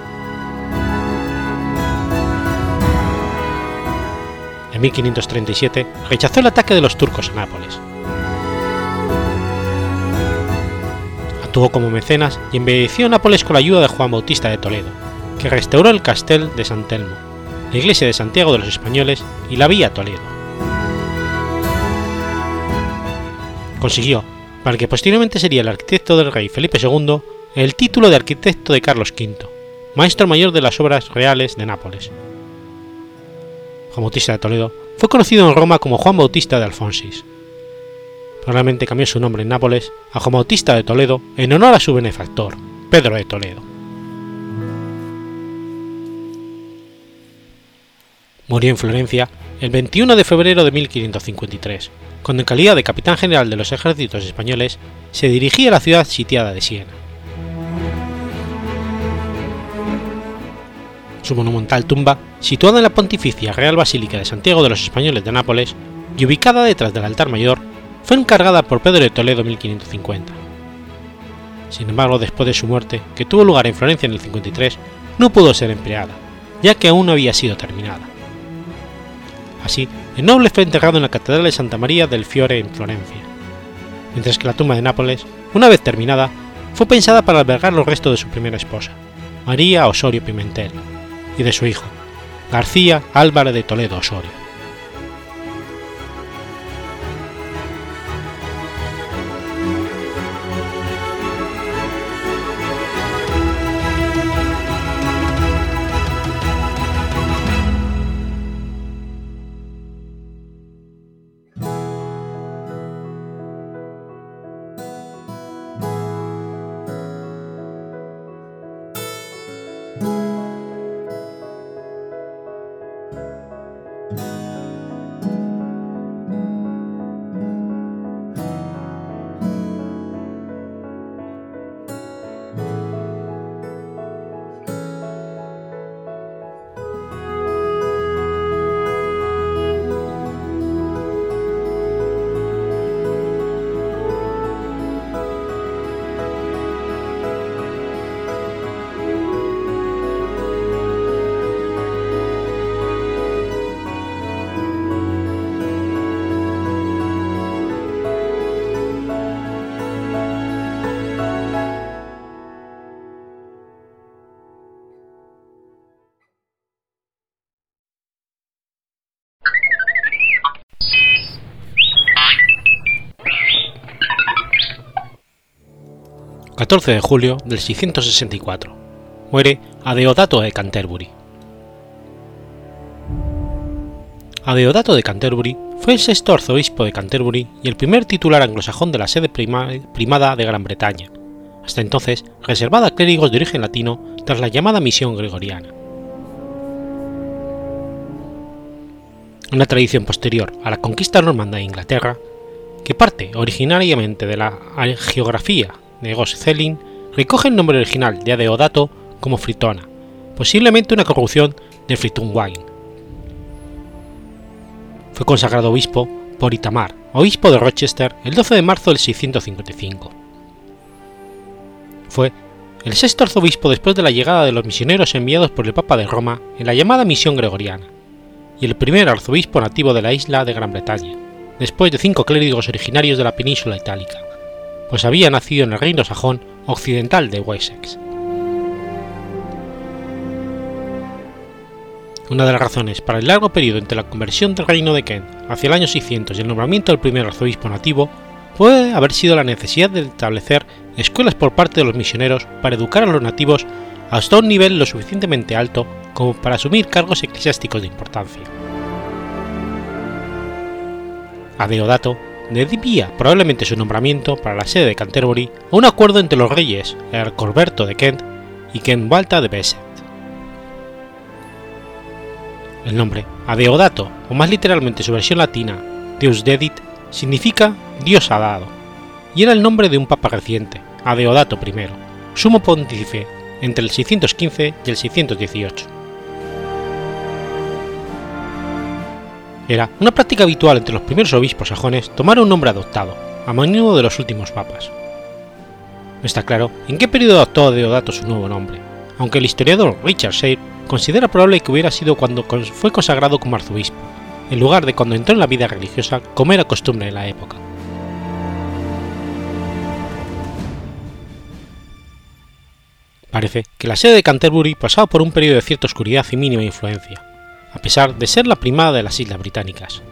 A: En 1537 rechazó el ataque de los turcos a Nápoles. Actuó como mecenas y embelleció Nápoles con la ayuda de Juan Bautista de Toledo, que restauró el castel de San Telmo, la iglesia de Santiago de los Españoles y la vía Toledo. Consiguió, para el que posteriormente sería el arquitecto del rey Felipe II, el título de arquitecto de Carlos V, maestro mayor de las obras reales de Nápoles. Juan Bautista de Toledo fue conocido en Roma como Juan Bautista de Alfonsis. Probablemente cambió su nombre en Nápoles a Juan Bautista de Toledo en honor a su benefactor, Pedro de Toledo. Murió en Florencia el 21 de febrero de 1553, cuando en calidad de capitán general de los ejércitos españoles se dirigía a la ciudad sitiada de Siena. Su monumental tumba, situada en la Pontificia Real Basílica de Santiago de los Españoles de Nápoles y ubicada detrás del altar mayor, fue encargada por Pedro de Toledo en 1550. Sin embargo, después de su muerte, que tuvo lugar en Florencia en el 53, no pudo ser empleada, ya que aún no había sido terminada. Así, el noble fue enterrado en la Catedral de Santa María del Fiore en Florencia, mientras que la tumba de Nápoles, una vez terminada, fue pensada para albergar los restos de su primera esposa, María Osorio Pimentel, y de su hijo, García Álvarez de Toledo Osorio. 14 de julio del 664. Muere Adeodato de Canterbury. Adeodato de Canterbury fue el sexto arzobispo de Canterbury y el primer titular anglosajón de la sede primada de Gran Bretaña, hasta entonces reservada a clérigos de origen latino tras la llamada misión gregoriana. Una tradición posterior a la conquista normanda de Inglaterra, que parte originariamente de la geografía de Goscelin recoge el nombre original de Adeodato como Fritona, posiblemente una corrupción de Fritunwine. Fue consagrado obispo por Itamar, obispo de Rochester, el 12 de marzo del 655. Fue el sexto arzobispo después de la llegada de los misioneros enviados por el Papa de Roma en la llamada misión gregoriana, y el primer arzobispo nativo de la isla de Gran Bretaña, después de cinco clérigos originarios de la península itálica, pues había nacido en el reino sajón occidental de Wessex. Una de las razones para el largo periodo entre la conversión del reino de Kent hacia el año 600 y el nombramiento del primer arzobispo nativo puede haber sido la necesidad de establecer escuelas por parte de los misioneros para educar a los nativos hasta un nivel lo suficientemente alto como para asumir cargos eclesiásticos de importancia. A Deodato debía probablemente su nombramiento para la sede de Canterbury a un acuerdo entre los reyes Corberto de Kent y Ken Balta de Besset. El nombre Adeodato, o más literalmente su versión latina, Deus Dedit, significa Dios ha dado, y era el nombre de un papa reciente, Adeodato I, sumo pontífice entre el 615 y el 618. Era una práctica habitual entre los primeros obispos sajones tomar un nombre adoptado, a menudo de los últimos papas. No está claro en qué periodo adoptó Deodato su nuevo nombre, aunque el historiador Richard Shea considera probable que hubiera sido cuando fue consagrado como arzobispo, en lugar de cuando entró en la vida religiosa como era costumbre en la época. Parece que la sede de Canterbury pasaba por un periodo de cierta oscuridad y mínima influencia, a pesar de ser la primada de las Islas Británicas.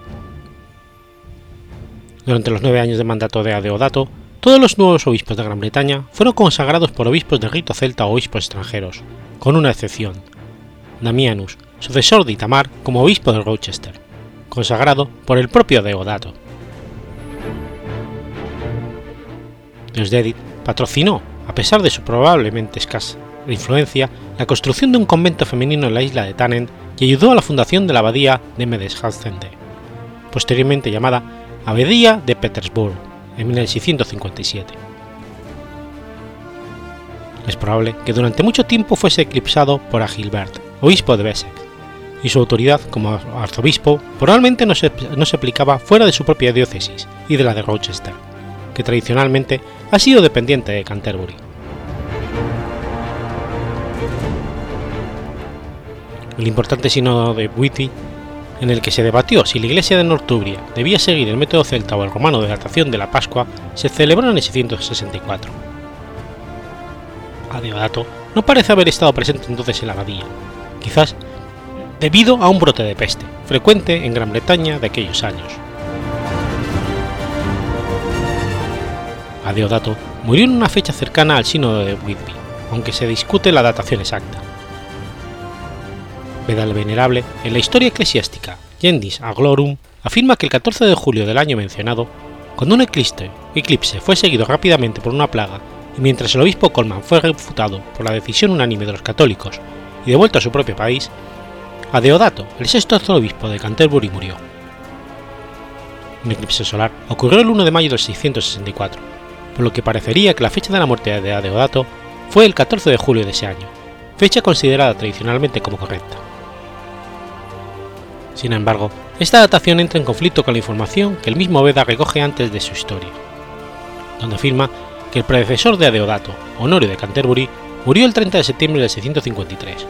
A: Durante los nueve años de mandato de Adeodato, todos los nuevos obispos de Gran Bretaña fueron consagrados por obispos de rito celta o obispos extranjeros, con una excepción, Damianus, sucesor de Itamar como obispo de Rochester, consagrado por el propio Deodato. Deusdedit patrocinó, a pesar de su probablemente escasa influencia, la construcción de un convento femenino en la isla de Tannen y ayudó a la fundación de la abadía de Medeshalsende, posteriormente llamada Abadía de Petersburg, en 1657. Es probable que durante mucho tiempo fuese eclipsado por Agilbert, obispo de Bessex, y su autoridad como arzobispo probablemente no se, no se aplicaba fuera de su propia diócesis y de la de Rochester, que tradicionalmente ha sido dependiente de Canterbury. El importante sínodo de Whitty, en el que se debatió si la iglesia de Northumbria debía seguir el método celta o el romano de datación de la Pascua, se celebró en el 664. Adeodato no parece haber estado presente entonces en la abadía, quizás debido a un brote de peste, frecuente en Gran Bretaña de aquellos años. Adeodato murió en una fecha cercana al sínodo de Whitby, aunque se discute la datación exacta. Veda el Venerable, en la historia eclesiástica Yendis Aglorum, afirma que el 14 de julio del año mencionado, cuando un eclipse, eclipse fue seguido rápidamente por una plaga y mientras el obispo Colman fue refutado por la decisión unánime de los católicos y devuelto a su propio país, Adeodato, el sexto arzobispo de Canterbury, murió. Un eclipse solar ocurrió el 1 de mayo de 664, por lo que parecería que la fecha de la muerte de Adeodato fue el 14 de julio de ese año, fecha considerada tradicionalmente como correcta. Sin embargo, esta datación entra en conflicto con la información que el mismo Veda recoge antes de su historia, donde afirma que el predecesor de Adeodato, Honorio de Canterbury, murió el 30 de septiembre de 653.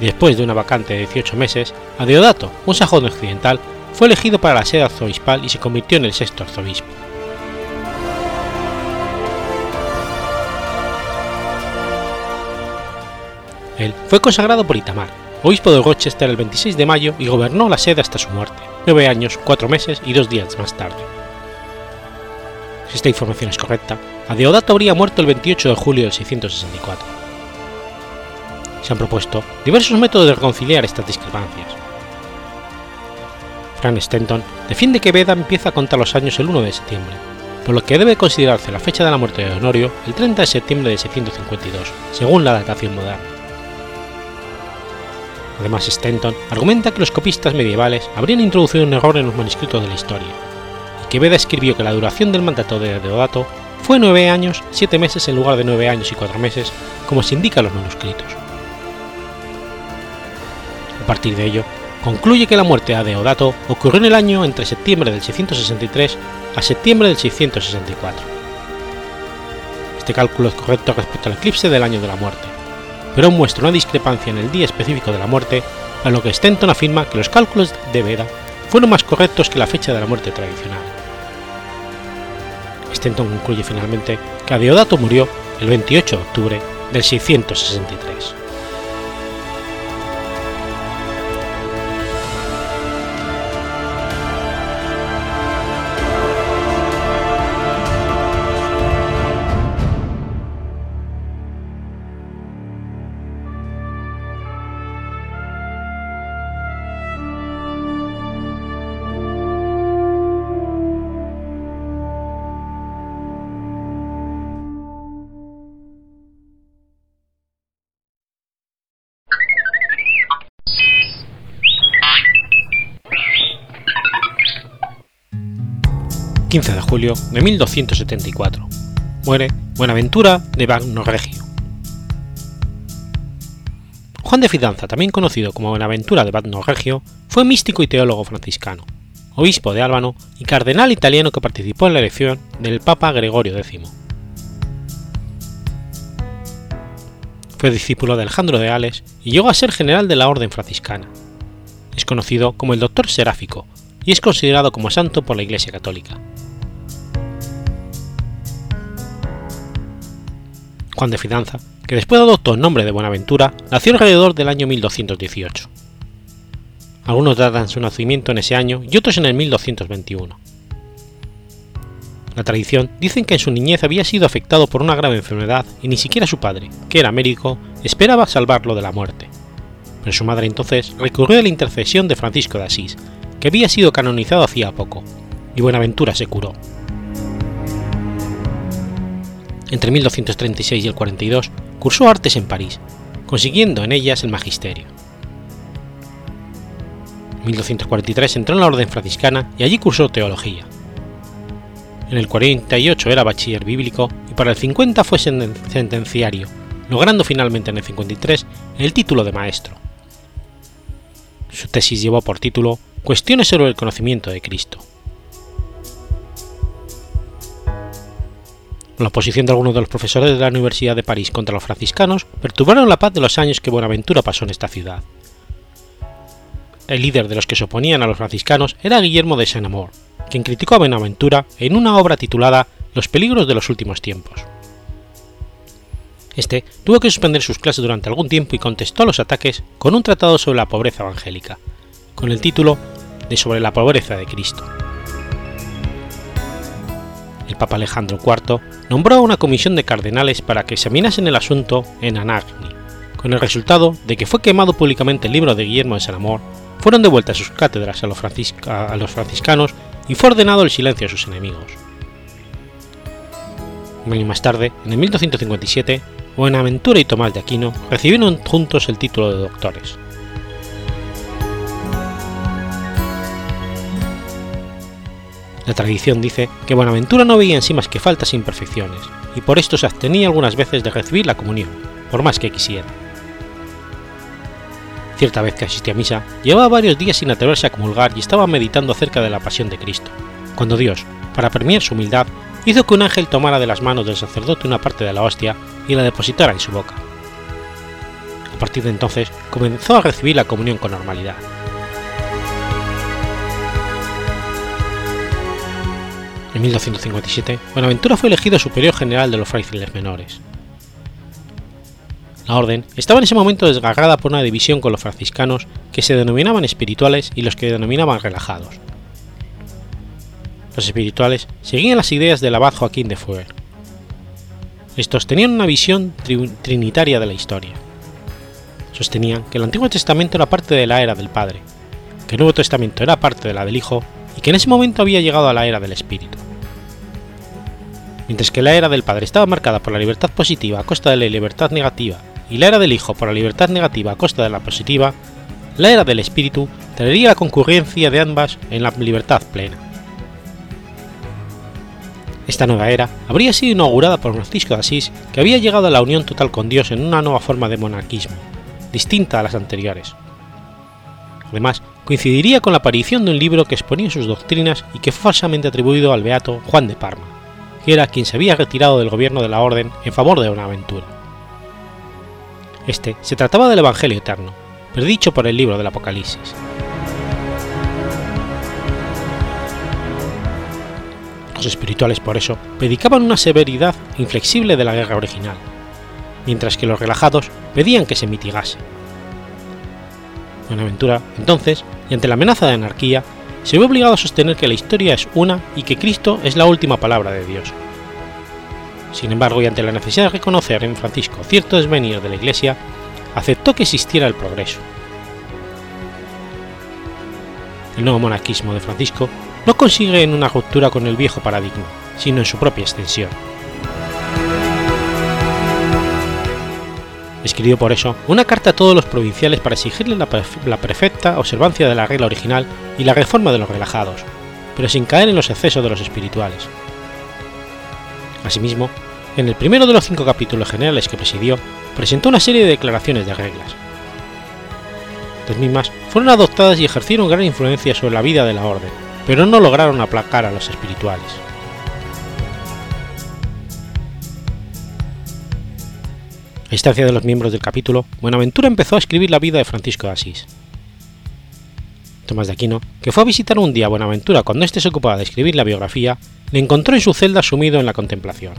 A: Y después de una vacante de 18 meses, Adeodato, un sajón occidental, fue elegido para la sede arzobispal y se convirtió en el sexto arzobispo. Él fue consagrado por Itamar, obispo de Rochester el 26 de mayo y gobernó la sede hasta su muerte, nueve años, cuatro meses y dos días más tarde. Si esta información es correcta, Adeodato habría muerto el 28 de julio de 664. Se han propuesto diversos métodos de reconciliar estas discrepancias. Frank Stenton defiende que Veda empieza a contar los años el 1 de septiembre, por lo que debe considerarse la fecha de la muerte de Honorio el 30 de septiembre de 652, según la datación moderna. Además, Stenton argumenta que los copistas medievales habrían introducido un error en los manuscritos de la historia, y que Veda escribió que la duración del mandato de Deodato fue nueve años, siete meses en lugar de nueve años y cuatro meses, como se indica en los manuscritos. A partir de ello, concluye que la muerte de Deodato ocurrió en el año entre septiembre del 663 a septiembre del 664. Este cálculo es correcto respecto al eclipse del año de la muerte, pero muestra una discrepancia en el día específico de la muerte, a lo que Stenton afirma que los cálculos de Veda fueron más correctos que la fecha de la muerte tradicional. Stenton concluye finalmente que Adeodato murió el 28 de octubre del 663. 15 de julio de 1274. Muere Buenaventura de Bagnoregio. Juan de Fidanza, también conocido como Buenaventura de Bagnoregio, fue místico y teólogo franciscano, obispo de Álvano y cardenal italiano que participó en la elección del Papa Gregorio X. Fue discípulo de Alejandro de Ales y llegó a ser general de la Orden franciscana. Es conocido como el Doctor Seráfico y es considerado como santo por la Iglesia Católica. Juan de Fidanza, que después adoptó el nombre de Buenaventura, nació alrededor del año 1218. Algunos datan su nacimiento en ese año y otros en el 1221. La tradición dice que en su niñez había sido afectado por una grave enfermedad y ni siquiera su padre, que era médico, esperaba salvarlo de la muerte. Pero su madre entonces recurrió a la intercesión de Francisco de Asís, que había sido canonizado hacía poco, y Buenaventura se curó. Entre 1236 y el 42 cursó artes en París, consiguiendo en ellas el magisterio. En 1243 entró en la orden franciscana y allí cursó teología. En el 48 era bachiller bíblico y para el 50 fue sentenciario, logrando finalmente en el 53 el título de maestro. Su tesis llevó por título Cuestiones sobre el conocimiento de Cristo. La oposición de algunos de los profesores de la Universidad de París contra los franciscanos perturbaron la paz de los años que Buenaventura pasó en esta ciudad. El líder de los que se oponían a los franciscanos era Guillermo de Saint-Amour, quien criticó a Buenaventura en una obra titulada Los peligros de los últimos tiempos. Este tuvo que suspender sus clases durante algún tiempo y contestó a los ataques con un tratado sobre la pobreza evangélica, con el título de Sobre la pobreza de Cristo. El Papa Alejandro IV nombró a una comisión de cardenales para que examinasen el asunto en Anagni, con el resultado de que fue quemado públicamente el libro de Guillermo de Saint-Amour, fueron devueltas sus cátedras a los, a los franciscanos y fue ordenado el silencio a sus enemigos. Un año más tarde, en el 1257, Buenaventura y Tomás de Aquino recibieron juntos el título de doctores. La tradición dice que Buenaventura no veía en sí más que faltas e imperfecciones, y por esto se abstenía algunas veces de recibir la comunión, por más que quisiera. Cierta vez que asistía a misa, llevaba varios días sin atreverse a comulgar y estaba meditando acerca de la pasión de Cristo, cuando Dios, para premiar su humildad, hizo que un ángel tomara de las manos del sacerdote una parte de la hostia y la depositara en su boca. A partir de entonces comenzó a recibir la comunión con normalidad. En 1257, Buenaventura fue elegido superior general de los frailes menores. La orden estaba en ese momento desgarrada por una división con los franciscanos que se denominaban espirituales y los que denominaban relajados. Los espirituales seguían las ideas del abad Joaquín de Feuer. Estos tenían una visión trinitaria de la historia. Sostenían que el Antiguo Testamento era parte de la era del Padre, que el Nuevo Testamento era parte de la del Hijo y que en ese momento había llegado a la era del Espíritu. Mientras que la era del Padre estaba marcada por la libertad positiva a costa de la libertad negativa y la era del Hijo por la libertad negativa a costa de la positiva, la era del Espíritu traería la concurrencia de ambas en la libertad plena. Esta nueva era habría sido inaugurada por Francisco de Asís, que había llegado a la unión total con Dios en una nueva forma de monarquismo, distinta a las anteriores. Además, coincidiría con la aparición de un libro que exponía sus doctrinas y que fue falsamente atribuido al beato Juan de Parma, que era quien se había retirado del gobierno de la orden en favor de una aventura. Este se trataba del Evangelio eterno, predicho por el libro del Apocalipsis. Los espirituales, por eso, predicaban una severidad inflexible de la guerra original, mientras que los relajados pedían que se mitigase. Buenaventura, entonces, y ante la amenaza de anarquía, se ve obligado a sostener que la historia es una y que Cristo es la última palabra de Dios. Sin embargo, y ante la necesidad de reconocer en Francisco cierto desvenir de la Iglesia, aceptó que existiera el progreso. El nuevo monarquismo de Francisco no consigue en una ruptura con el viejo paradigma, sino en su propia extensión. Escribió por eso una carta a todos los provinciales para exigirle la, perfecta observancia de la regla original y la reforma de los relajados, pero sin caer en los excesos de los espirituales. Asimismo, en el primero de los cinco capítulos generales que presidió, presentó una serie de declaraciones de reglas. Las mismas fueron adoptadas y ejercieron gran influencia sobre la vida de la orden, pero no lograron aplacar a los espirituales. A instancia de los miembros del capítulo, Buenaventura empezó a escribir la vida de Francisco de Asís. Tomás de Aquino, que fue a visitar un día a Buenaventura cuando éste se ocupaba de escribir la biografía, le encontró en su celda sumido en la contemplación.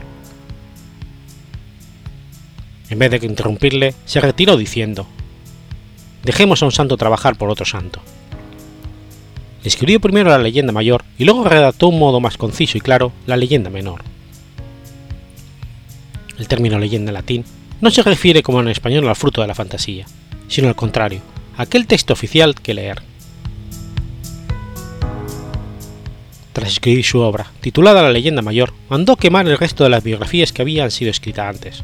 A: En vez de interrumpirle, se retiró diciendo: Dejemos a un santo trabajar por otro santo. Escribió primero la leyenda mayor y luego redactó un modo más conciso y claro la leyenda menor. El término leyenda en latín no se refiere como en español al fruto de la fantasía, sino al contrario, a aquel texto oficial que leer. Tras escribir su obra, titulada La leyenda mayor, mandó quemar el resto de las biografías que habían sido escritas antes.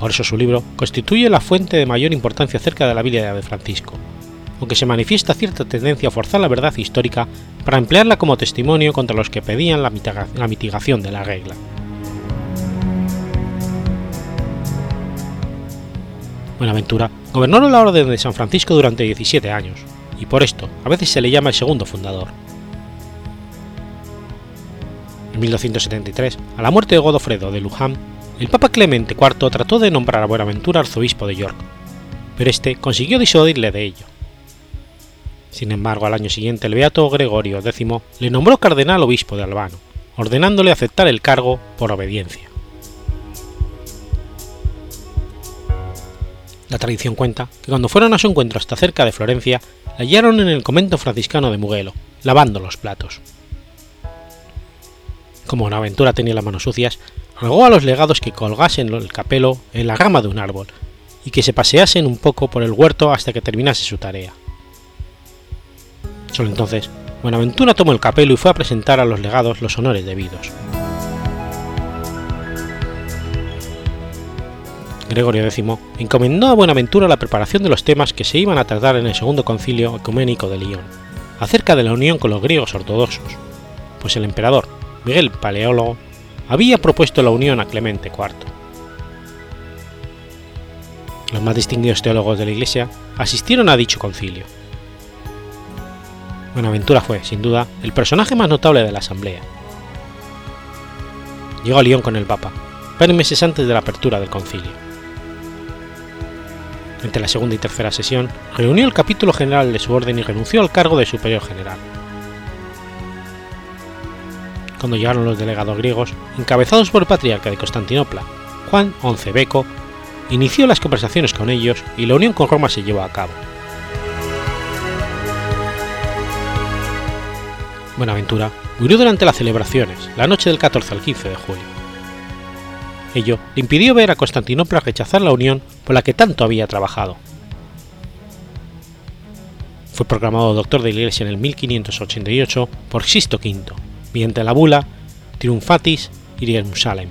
A: Por eso su libro constituye la fuente de mayor importancia acerca de la vida de Francisco, aunque se manifiesta cierta tendencia a forzar la verdad histórica para emplearla como testimonio contra los que pedían la mitigación de la regla. Buenaventura gobernó la Orden de San Francisco durante 17 años, y por esto a veces se le llama el segundo fundador. En 1273, a la muerte de Godofredo de Luján, el Papa Clemente IV trató de nombrar a Buenaventura arzobispo de York, pero este consiguió disuadirle de ello. Sin embargo, al año siguiente el beato Gregorio X le nombró cardenal obispo de Albano, ordenándole aceptar el cargo por obediencia. La tradición cuenta que cuando fueron a su encuentro hasta cerca de Florencia, la hallaron en el convento franciscano de Mugello, lavando los platos. Como aventura tenía las manos sucias, rogó a los legados que colgasen el capelo en la rama de un árbol y que se paseasen un poco por el huerto hasta que terminase su tarea. Solo entonces, Buenaventura tomó el capelo y fue a presentar a los legados los honores debidos. Gregorio X encomendó a Buenaventura la preparación de los temas que se iban a tratar en el Segundo Concilio Ecuménico de Lyon, acerca de la unión con los griegos ortodoxos, pues el emperador Miguel Paleólogo había propuesto la unión a Clemente IV. Los más distinguidos teólogos de la Iglesia asistieron a dicho concilio. Buenaventura fue, sin duda, el personaje más notable de la asamblea. Llegó a Lyon con el Papa, varios meses antes de la apertura del concilio entre la segunda y tercera sesión, reunió el capítulo general de su orden y renunció al cargo de superior general. Cuando llegaron los delegados griegos, encabezados por el patriarca de Constantinopla, Juan XI Beco, inició las conversaciones con ellos y la unión con Roma se llevó a cabo. Buenaventura murió durante las celebraciones, la noche del 14 al 15 de julio. Ello le impidió ver a Constantinopla rechazar la unión por la que tanto había trabajado. Fue proclamado doctor de la Iglesia en el 1588 por Sisto V, mediante la bula Triumphatis Jerusalem.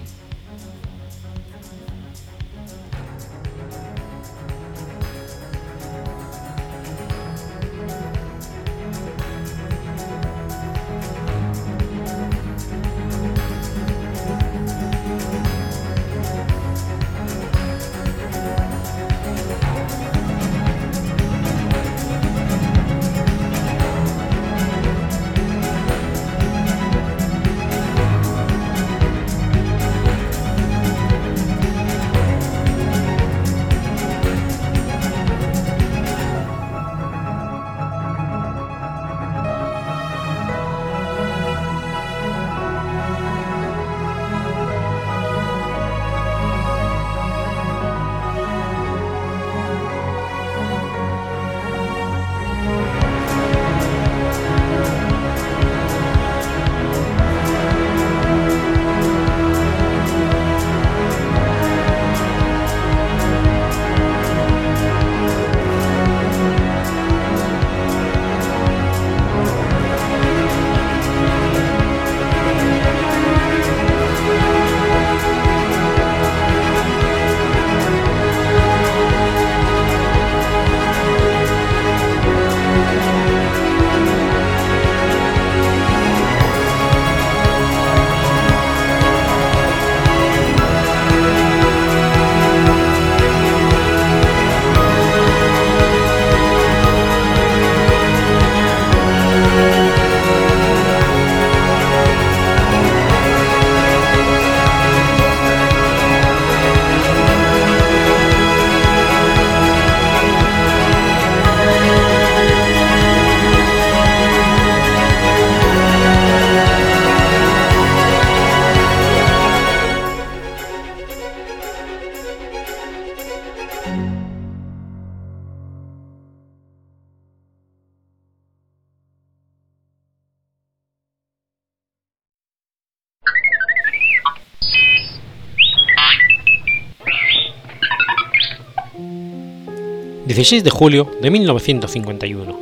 A: 16 de julio de 1951.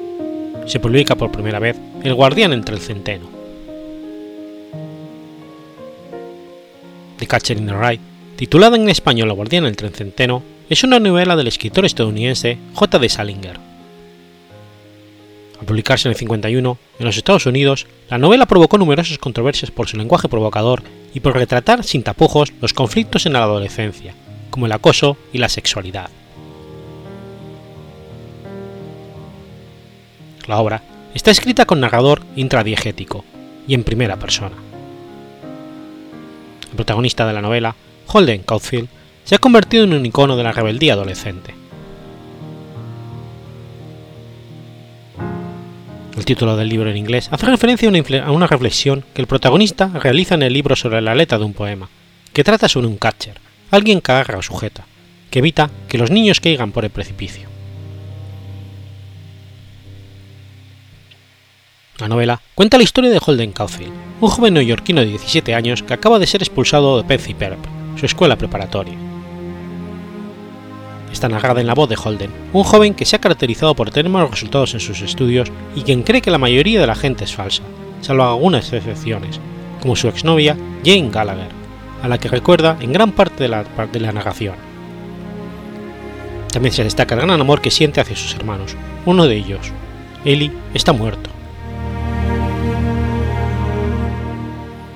A: Se publica por primera vez El guardián entre el centeno. The Catcher in the Rye, titulada en español El guardián entre el centeno, es una novela del escritor estadounidense J. D. Salinger. Al publicarse en el 51 en los Estados Unidos, la novela provocó numerosas controversias por su lenguaje provocador y por retratar sin tapujos los conflictos en la adolescencia, como el acoso y la sexualidad. La obra está escrita con narrador intradiegético y en primera persona. El protagonista de la novela, Holden Caulfield, se ha convertido en un icono de la rebeldía adolescente. El título del libro en inglés hace referencia a una reflexión que el protagonista realiza en el libro sobre la letra de un poema, que trata sobre un catcher, alguien que agarra o sujeta, que evita que los niños caigan por el precipicio. La novela cuenta la historia de Holden Caulfield, un joven neoyorquino de 17 años que acaba de ser expulsado de Pensy Perp, su escuela preparatoria. Está narrada en la voz de Holden, un joven que se ha caracterizado por tener malos resultados en sus estudios y quien cree que la mayoría de la gente es falsa, salvo algunas excepciones, como su exnovia Jane Gallagher, a la que recuerda en gran parte de la, de la narración. También se destaca el gran amor que siente hacia sus hermanos. Uno de ellos, Ellie, está muerto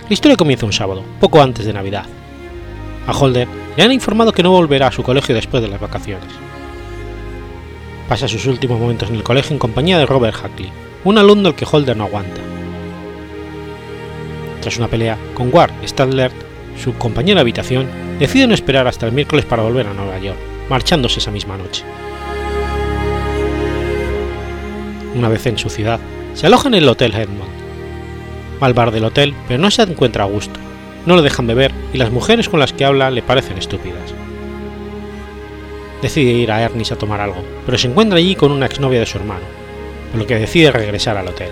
A: La historia comienza un sábado, poco antes de Navidad. A Holder le han informado que no volverá a su colegio después de las vacaciones. Pasa sus últimos momentos en el colegio en compañía de Robert Hackley, un alumno al que Holder no aguanta. Tras una pelea con Ward Stadler, su compañero de habitación, decide no esperar hasta el miércoles para volver a Nueva York, marchándose esa misma noche. Una vez en su ciudad, se aloja en el Hotel Edmond, al bar del hotel, pero no se encuentra a gusto. No lo dejan beber y las mujeres con las que habla le parecen estúpidas. Decide ir a Ernest a tomar algo, pero se encuentra allí con una exnovia de su hermano, por lo que decide regresar al hotel.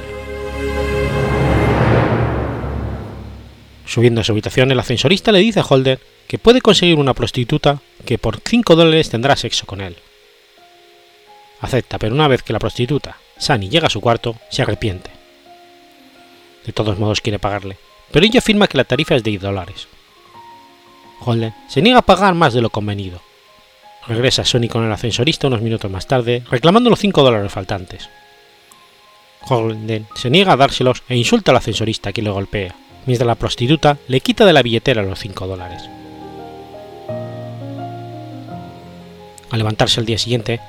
A: Subiendo a su habitación, el ascensorista le dice a Holder que puede conseguir una prostituta que por 5 dólares tendrá sexo con él. Acepta, pero una vez que la prostituta, Sunny, llega a su cuarto, se arrepiente de todos modos quiere pagarle, pero ella afirma que la tarifa es de 10 dólares. Holden se niega a pagar más de lo convenido. Regresa Sony con el ascensorista unos minutos más tarde, reclamando los 5 dólares faltantes. Holden se niega a dárselos e insulta al ascensorista, que le golpea, mientras la prostituta le quita de la billetera los 5 dólares. Al levantarse el día siguiente,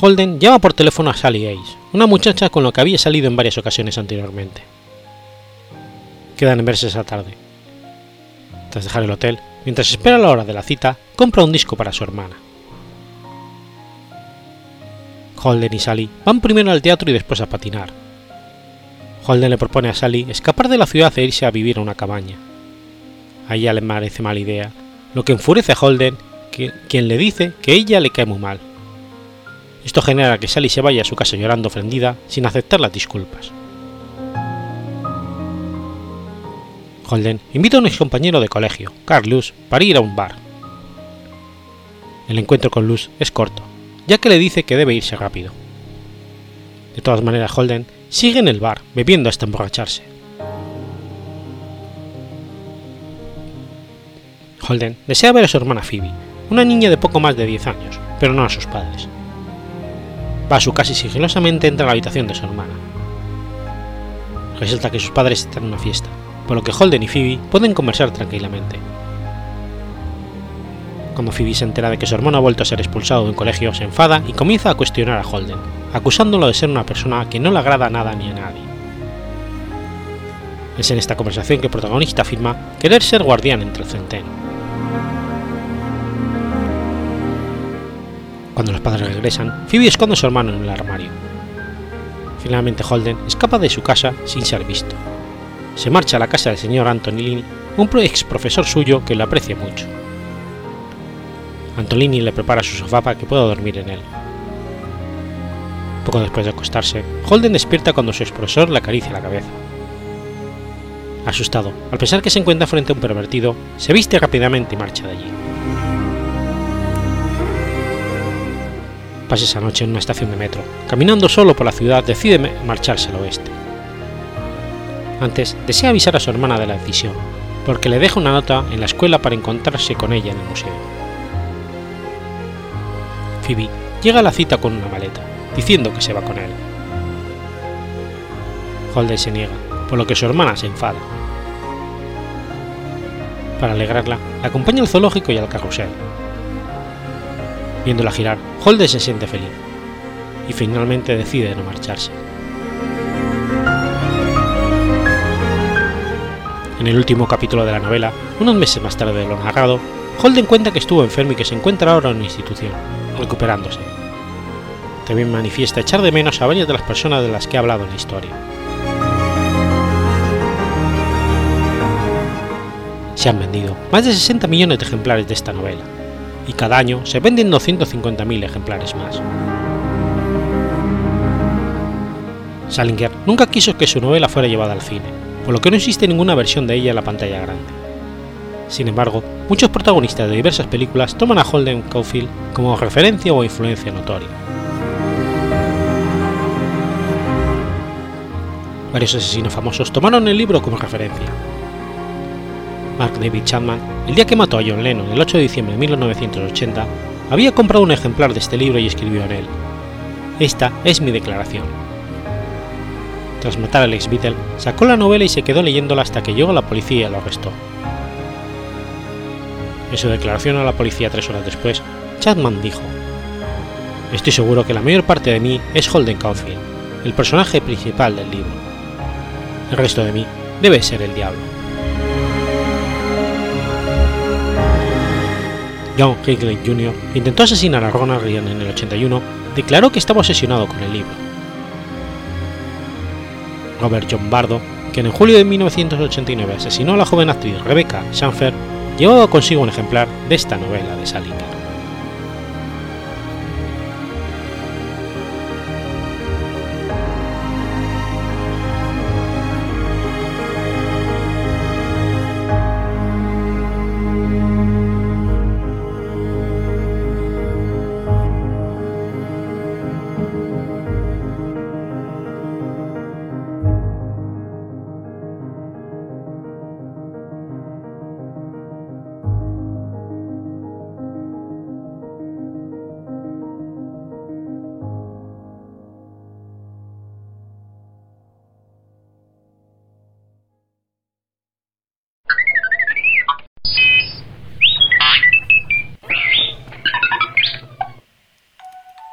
A: Holden llama por teléfono a Sally Ace, una muchacha con la que había salido en varias ocasiones anteriormente quedan en verse esa tarde. Tras dejar el hotel, mientras espera la hora de la cita, compra un disco para su hermana. Holden y Sally van primero al teatro y después a patinar. Holden le propone a Sally escapar de la ciudad e irse a vivir a una cabaña. A ella le parece mala idea, lo que enfurece a Holden, quien le dice que ella le cae muy mal. Esto genera que Sally se vaya a su casa llorando ofendida sin aceptar las disculpas. Holden invita a un ex compañero de colegio, Carl Luz, para ir a un bar. El encuentro con Luz es corto, ya que le dice que debe irse rápido. De todas maneras, Holden sigue en el bar, bebiendo hasta emborracharse. Holden desea ver a su hermana Phoebe, una niña de poco más de 10 años, pero no a sus padres. Va a su casa y sigilosamente entra a la habitación de su hermana. Resulta que sus padres están en una fiesta, por lo que Holden y Phoebe pueden conversar tranquilamente. Cuando Phoebe se entera de que su hermano ha vuelto a ser expulsado de un colegio, se enfada y comienza a cuestionar a Holden, acusándolo de ser una persona que no le agrada nada ni a nadie. Es en esta conversación que el protagonista afirma querer ser guardián entre el centeno. Cuando los padres regresan, Phoebe esconde a su hermano en el armario. Finalmente Holden escapa de su casa sin ser visto se marcha a la casa del señor Antonini, un ex profesor suyo que lo aprecia mucho. Antolini le prepara su sofá para que pueda dormir en él. Poco después de acostarse, Holden despierta cuando su ex profesor le acaricia la cabeza. Asustado, al pensar que se encuentra frente a un pervertido, se viste rápidamente y marcha de allí. pasa esa noche en una estación de metro. Caminando solo por la ciudad, decide marcharse al oeste. Antes, desea avisar a su hermana de la decisión, porque le deja una nota en la escuela para encontrarse con ella en el museo. Phoebe llega a la cita con una maleta, diciendo que se va con él. Holden se niega, por lo que su hermana se enfada. Para alegrarla, la acompaña al zoológico y al carrusel. Viéndola girar, Holden se siente feliz y finalmente decide no marcharse. En el último capítulo de la novela, unos meses más tarde de lo narrado, Holden cuenta que estuvo enfermo y que se encuentra ahora en una institución, recuperándose. También manifiesta echar de menos a varias de las personas de las que ha hablado en la historia. Se han vendido más de 60 millones de ejemplares de esta novela, y cada año se venden 250.000 ejemplares más. Salinger nunca quiso que su novela fuera llevada al cine, por lo que no existe ninguna versión de ella en la pantalla grande. Sin embargo, muchos protagonistas de diversas películas toman a Holden Caulfield como referencia o influencia notoria. Varios asesinos famosos tomaron el libro como referencia. Mark David Chapman, el día que mató a John Lennon el 8 de diciembre de 1980, había comprado un ejemplar de este libro y escribió en él: Esta es mi declaración tras matar al ex Beatle, sacó la novela y se quedó leyéndola hasta que llegó la policía y lo arrestó. En su declaración a la policía tres horas después, Chapman dijo: Estoy seguro que la mayor parte de mí es Holden Caulfield, el personaje principal del libro. El resto de mí debe ser el diablo. John Hinckley Jr. intentó asesinar a Ronald Reagan en el 81, declaró que estaba obsesionado con el libro Robert John Bardo, quien en julio de 1989 asesinó a la joven actriz Rebecca Schanfer, llevaba consigo un ejemplar de esta novela de Salinger.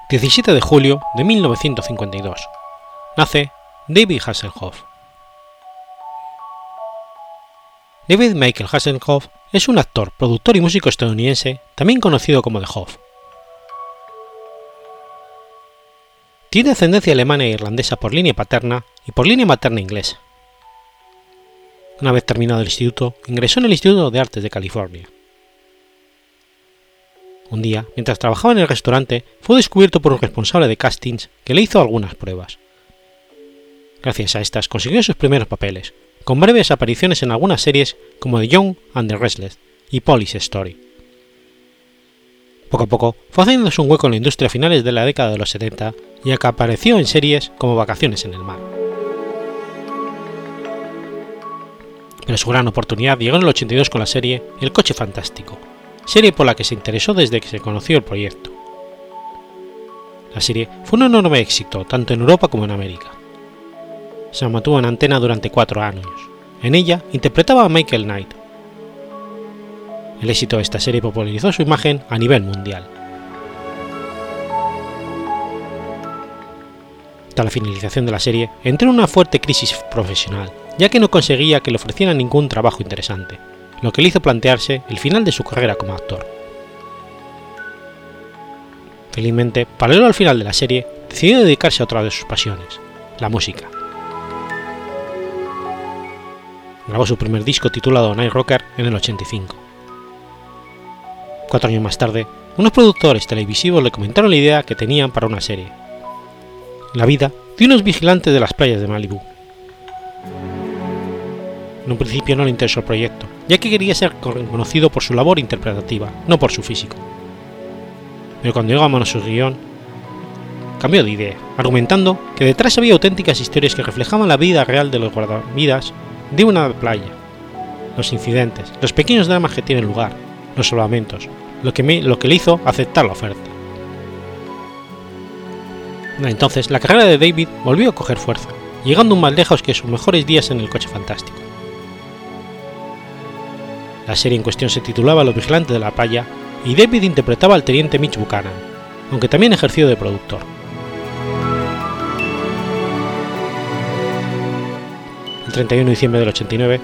A: 17 de julio de 1952. Nace David Hasselhoff. David Michael Hasselhoff es un actor, productor y músico estadounidense, también conocido como The Hoff. Tiene ascendencia alemana e irlandesa por línea paterna y por línea materna inglesa. Una vez terminado el instituto, ingresó en el Instituto de Artes de California. Un día, mientras trabajaba en el restaurante, fue descubierto por un responsable de castings que le hizo algunas pruebas. Gracias a estas consiguió sus primeros papeles, con breves apariciones en algunas series como The Young and the Restless y Police Story. Poco a poco fue haciéndose un hueco en la industria a finales de la década de los 70 y acá apareció en series como Vacaciones en el Mar. Pero su gran oportunidad llegó en el 82 con la serie El Coche Fantástico, serie por la que se interesó desde que se conoció el proyecto. La serie fue un enorme éxito tanto en Europa como en América. Se mantuvo en antena durante cuatro años. En ella interpretaba a Michael Knight. El éxito de esta serie popularizó su imagen a nivel mundial. Tras la finalización de la serie, entró en una fuerte crisis profesional, ya que no conseguía que le ofrecieran ningún trabajo interesante lo que le hizo plantearse el final de su carrera como actor. Felizmente, paralelo al final de la serie, decidió dedicarse a otra de sus pasiones, la música. Grabó su primer disco titulado Night Rocker en el 85. Cuatro años más tarde, unos productores televisivos le comentaron la idea que tenían para una serie. La vida de unos vigilantes de las playas de Malibu. En un principio no le interesó el proyecto, ya que quería ser reconocido por su labor interpretativa, no por su físico. Pero cuando llegó a su guion, cambió de idea, argumentando que detrás había auténticas historias que reflejaban la vida real de los guardavidas de una playa, los incidentes, los pequeños dramas que tienen lugar, los salvamentos, lo que, lo le hizo aceptar la oferta. Entonces la carrera de David volvió a coger fuerza, llegando más lejos que sus mejores días en el coche fantástico. La serie en cuestión se titulaba Los vigilantes de la playa y David interpretaba al teniente Mitch Buchanan, aunque también ejerció de productor. El 31 de diciembre del 89,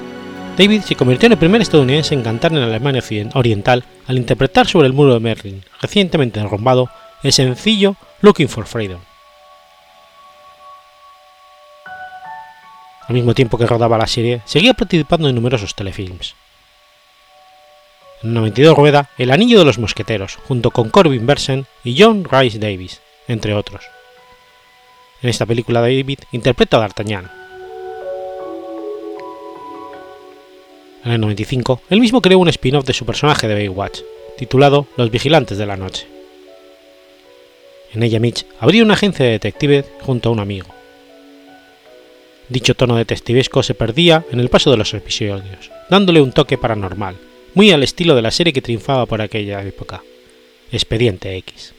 A: David se convirtió en el primer estadounidense en cantar en Alemania Oriental al interpretar sobre el muro de Merlin, recientemente derrumbado, el sencillo Looking for Freedom. Al mismo tiempo que rodaba la serie, seguía participando en numerosos telefilms. En 92 rueda El Anillo de los Mosqueteros, junto con Corbin Bersen y John Rice Davis, entre otros. En esta película David interpreta a D'Artagnan. En el 95, él mismo creó un spin-off de su personaje de Baywatch, titulado Los Vigilantes de la Noche. En ella Mitch abrió una agencia de detectives junto a un amigo. Dicho tono detectivesco se perdía en el paso de los episodios, dándole un toque paranormal, muy al estilo de la serie que triunfaba por aquella época, Expediente X.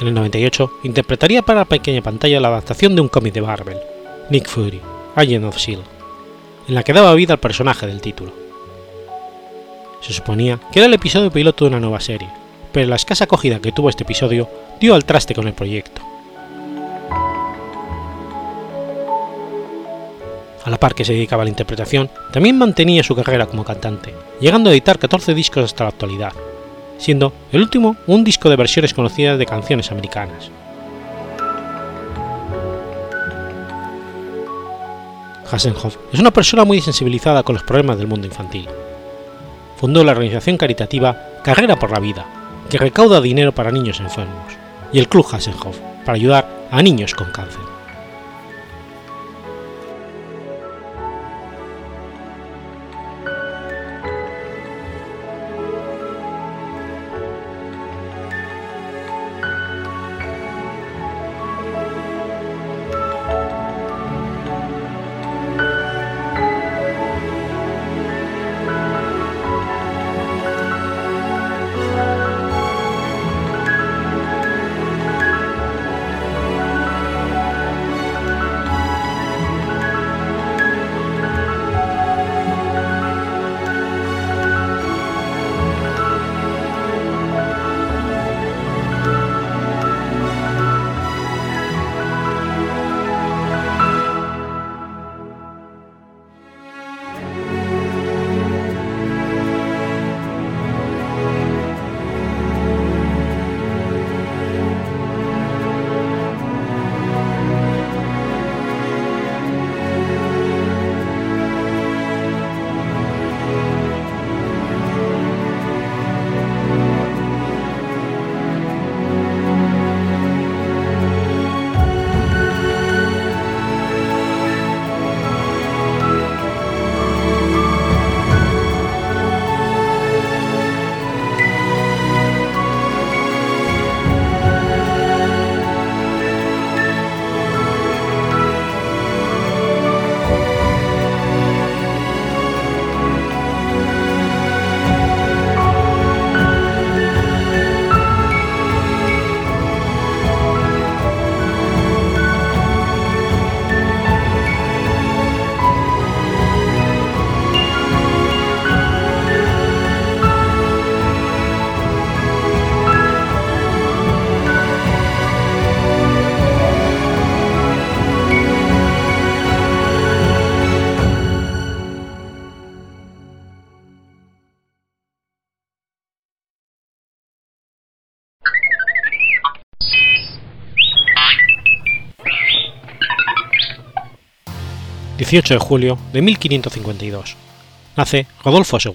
A: En el 98 interpretaría para la pequeña pantalla la adaptación de un cómic de Marvel, Nick Fury, Agent of S.H.I.E.L.D., en la que daba vida al personaje del título. Se suponía que era el episodio piloto de una nueva serie, pero la escasa acogida que tuvo este episodio dio al traste con el proyecto. A la par que se dedicaba a la interpretación, también mantenía su carrera como cantante, llegando a editar 14 discos hasta la actualidad, siendo el último un disco de versiones conocidas de canciones americanas. Hasselhoff es una persona muy sensibilizada con los problemas del mundo infantil. Fundó la organización caritativa Carrera por la Vida, que recauda dinero para niños enfermos, y el Club Hasselhoff, para ayudar a niños con cáncer. 18 de julio de 1552. Nace Rodolfo II.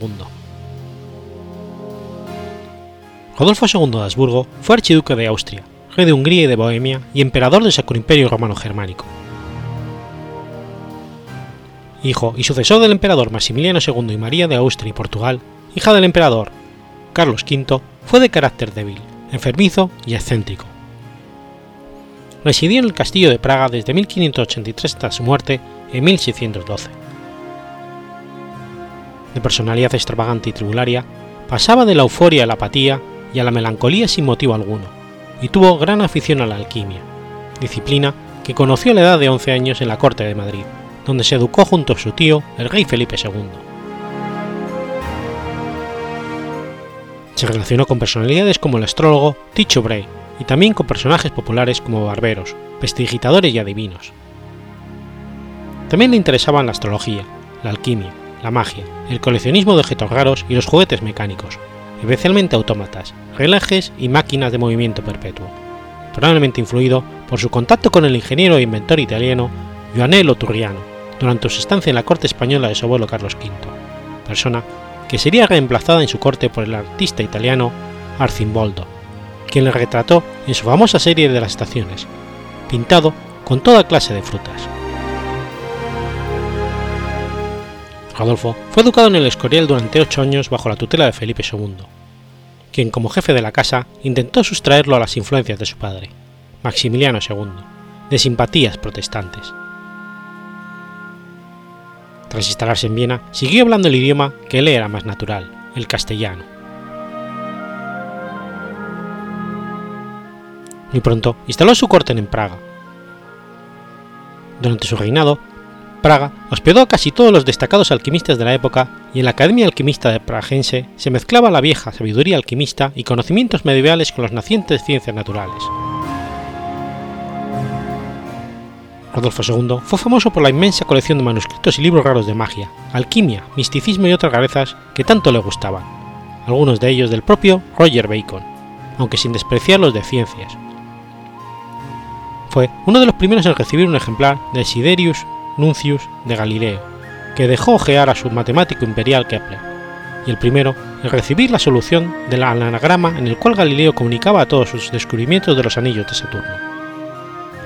A: Rodolfo II de Habsburgo fue archiduque de Austria, rey de Hungría y de Bohemia y emperador del Sacro Imperio Romano Germánico. Hijo y sucesor del emperador Maximiliano II y María de Austria y Portugal, hija del emperador Carlos V, fue de carácter débil, enfermizo y excéntrico. Residió en el castillo de Praga desde 1583 hasta su muerte en 1612. De personalidad extravagante y tribularia, pasaba de la euforia a la apatía y a la melancolía sin motivo alguno, y tuvo gran afición a la alquimia, disciplina que conoció a la edad de 11 años en la corte de Madrid, donde se educó junto a su tío, el rey Felipe II. Se relacionó con personalidades como el astrólogo Tycho Brahe y también con personajes populares como barberos, prestidigitadores y adivinos. También le interesaban la astrología, la alquimia, la magia, el coleccionismo de objetos raros y los juguetes mecánicos, especialmente autómatas, relojes y máquinas de movimiento perpetuo, probablemente influido por su contacto con el ingeniero e inventor italiano Joanello Turriano durante su estancia en la corte española de su abuelo Carlos V, persona que sería reemplazada en su corte por el artista italiano Arcimboldo, quien le retrató en su famosa serie de las estaciones, pintado con toda clase de frutas. Rodolfo fue educado en el Escorial durante ocho años bajo la tutela de Felipe II, quien como jefe de la casa intentó sustraerlo a las influencias de su padre, Maximiliano II, de simpatías protestantes. Tras instalarse en Viena, siguió hablando el idioma que le era más natural, el castellano. Muy pronto instaló su corte en Praga. Durante su reinado, Praga hospedó a casi todos los destacados alquimistas de la época y en la Academia Alquimista de Pragense se mezclaba la vieja sabiduría alquimista y conocimientos medievales con las nacientes ciencias naturales. Rodolfo II fue famoso por la inmensa colección de manuscritos y libros raros de magia, alquimia, misticismo y otras rarezas que tanto le gustaban, algunos de ellos del propio Roger Bacon, aunque sin despreciar los de ciencias. Fue uno de los primeros en recibir un ejemplar de Siderius Nuncius de Galileo, que dejó ojear a su matemático imperial Kepler, y el primero en recibir la solución del anagrama en el cual Galileo comunicaba todos sus descubrimientos de los anillos de Saturno,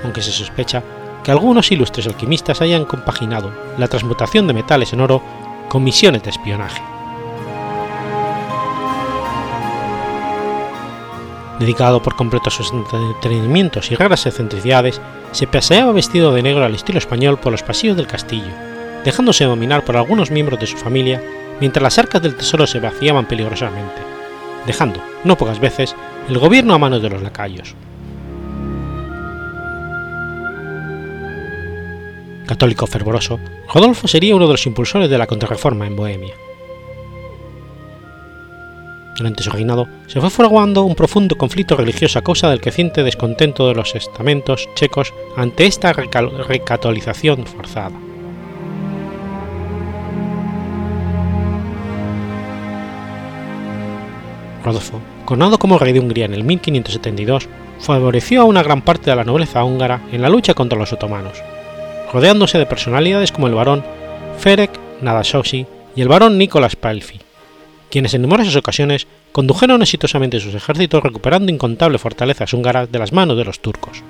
A: aunque se sospecha que algunos ilustres alquimistas hayan compaginado la transmutación de metales en oro con misiones de espionaje. Dedicado por completo a sus entretenimientos y raras excentricidades, se paseaba vestido de negro al estilo español por los pasillos del castillo, dejándose dominar por algunos miembros de su familia mientras las arcas del tesoro se vaciaban peligrosamente, dejando, no pocas veces, el gobierno a manos de los lacayos. Católico fervoroso, Rodolfo sería uno de los impulsores de la contrarreforma en Bohemia. Durante su reinado se fue fraguando un profundo conflicto religioso a causa del creciente descontento de los estamentos checos ante esta recatolización forzada. Rodolfo, coronado como rey de Hungría en el 1572, favoreció a una gran parte de la nobleza húngara en la lucha contra los otomanos, rodeándose de personalidades como el barón Ferenc Nádasdy y el barón Nicolás Palfi, quienes en numerosas ocasiones condujeron exitosamente sus ejércitos recuperando incontables fortalezas húngaras de las manos de los turcos.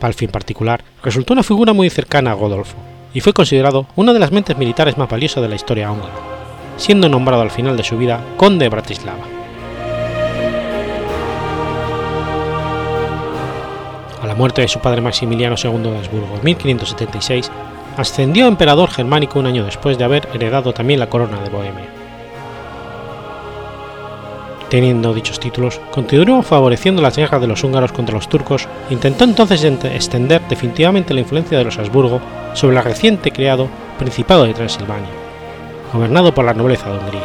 A: Palfi en particular resultó una figura muy cercana a Godolfo y fue considerado una de las mentes militares más valiosas de la historia húngara, siendo nombrado al final de su vida conde de Bratislava. A la muerte de su padre Maximiliano II de Habsburgo en 1576, ascendió a emperador germánico un año después de haber heredado también la corona de Bohemia. Teniendo dichos títulos, continuó favoreciendo las guerras de los húngaros contra los turcos e intentó entonces extender definitivamente la influencia de los Habsburgo sobre el reciente creado Principado de Transilvania, gobernado por la nobleza de Hungría.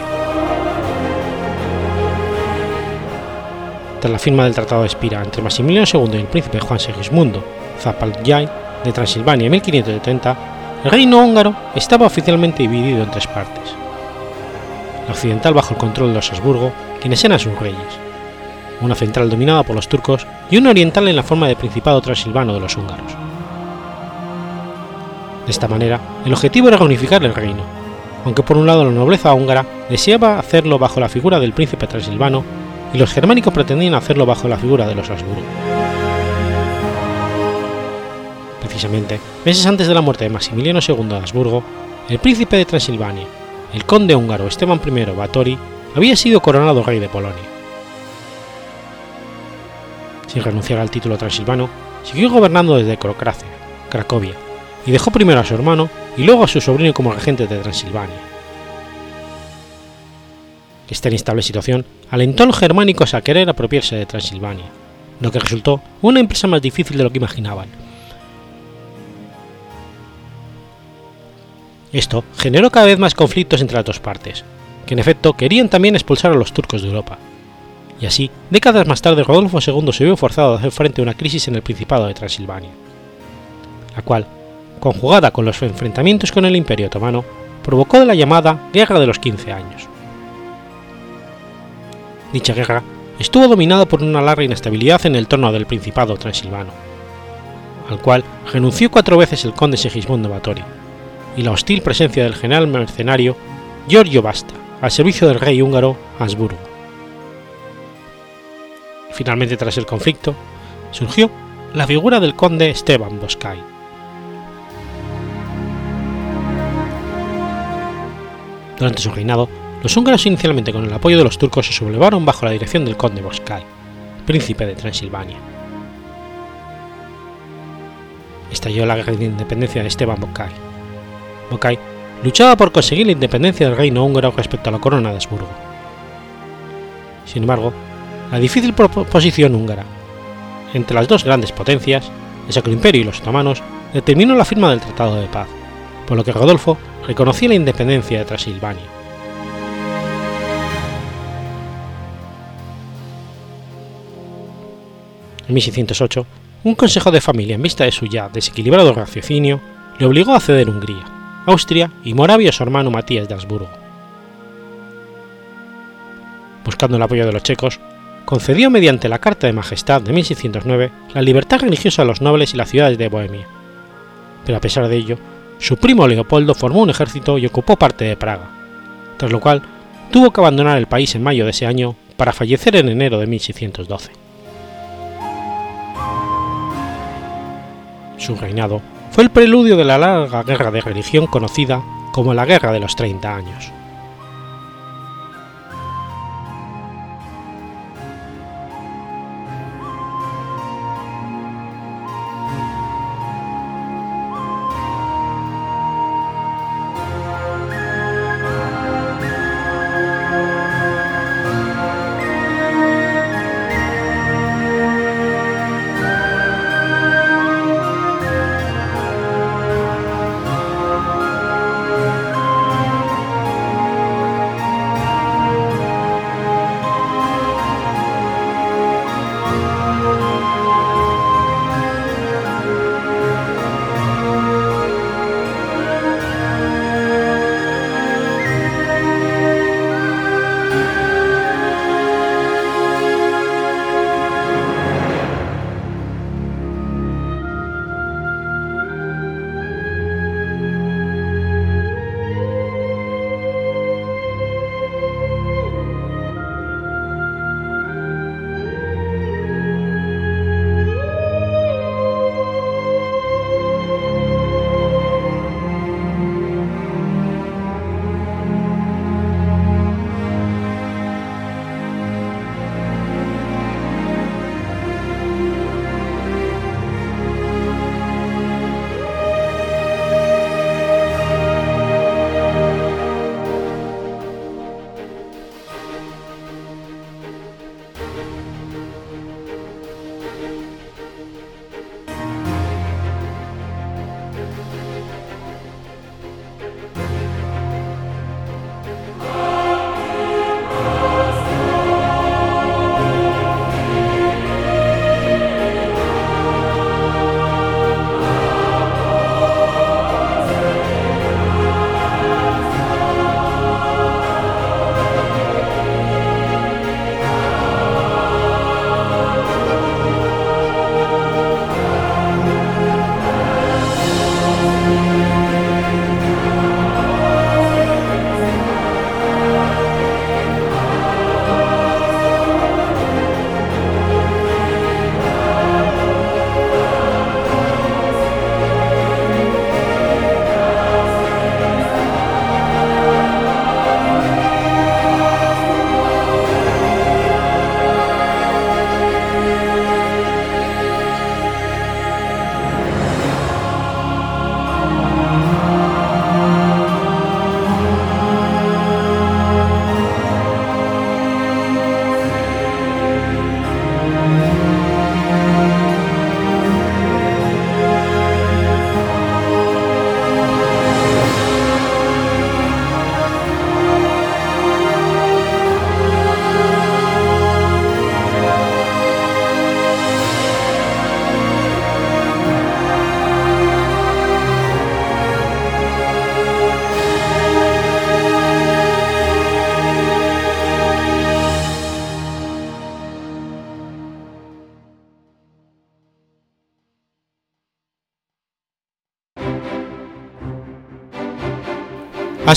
A: Tras la firma del Tratado de Espira entre Maximiliano II y el príncipe Juan Segismundo Zapalyai de Transilvania en 1570, el reino húngaro estaba oficialmente dividido en tres partes. La occidental bajo el control de los Habsburgo, quienes eran sus reyes, una central dominada por los turcos y una oriental en la forma de Principado Transilvano de los húngaros. De esta manera, el objetivo era reunificar el reino, aunque por un lado la nobleza húngara deseaba hacerlo bajo la figura del príncipe transilvano y los germánicos pretendían hacerlo bajo la figura de los Habsburgo. Precisamente, meses antes de la muerte de Maximiliano II de Habsburgo, el príncipe de Transilvania, el conde húngaro Esteban I Báthory había sido coronado rey de Polonia. Sin renunciar al título transilvano, siguió gobernando desde Crocracia, Cracovia, y dejó primero a su hermano y luego a su sobrino como regente de Transilvania. Esta inestable situación alentó a los germánicos a querer apropiarse de Transilvania, lo que resultó una empresa más difícil de lo que imaginaban. Esto generó cada vez más conflictos entre las dos partes, que en efecto querían también expulsar a los turcos de Europa. Y así, décadas más tarde, Rodolfo II se vio forzado a hacer frente a una crisis en el Principado de Transilvania, la cual, conjugada con los enfrentamientos con el Imperio Otomano, provocó la llamada Guerra de los Quince Años. Dicha guerra estuvo dominada por una larga inestabilidad en el trono del Principado transilvano, al cual renunció cuatro veces el conde Segismundo Báthory, y la hostil presencia del general mercenario Giorgio Basta al servicio del rey húngaro Habsburgo. Finalmente, tras el conflicto, surgió la figura del conde Esteban Boscay. Durante su reinado, los húngaros inicialmente con el apoyo de los turcos se sublevaron bajo la dirección del conde Boscay, príncipe de Transilvania. Estalló la guerra de independencia de Esteban Boscay. Boscay luchaba por conseguir la independencia del reino húngaro respecto a la corona de Habsburgo. Sin embargo, la difícil posición húngara entre las dos grandes potencias, el Sacro Imperio y los otomanos, determinó la firma del Tratado de Paz, por lo que Rodolfo reconocía la independencia de Transilvania. En 1608, un consejo de familia en vista de su ya desequilibrado raciocinio le obligó a ceder Hungría, Austria y Moravia su hermano Matías de Habsburgo. Buscando el apoyo de los checos, concedió mediante la Carta de Majestad de 1609 la libertad religiosa a los nobles y las ciudades de Bohemia, pero a pesar de ello, su primo Leopoldo formó un ejército y ocupó parte de Praga, tras lo cual tuvo que abandonar el país en mayo de ese año para fallecer en enero de 1612. Su reinado fue el preludio de la larga guerra de religión conocida como la Guerra de los Treinta Años.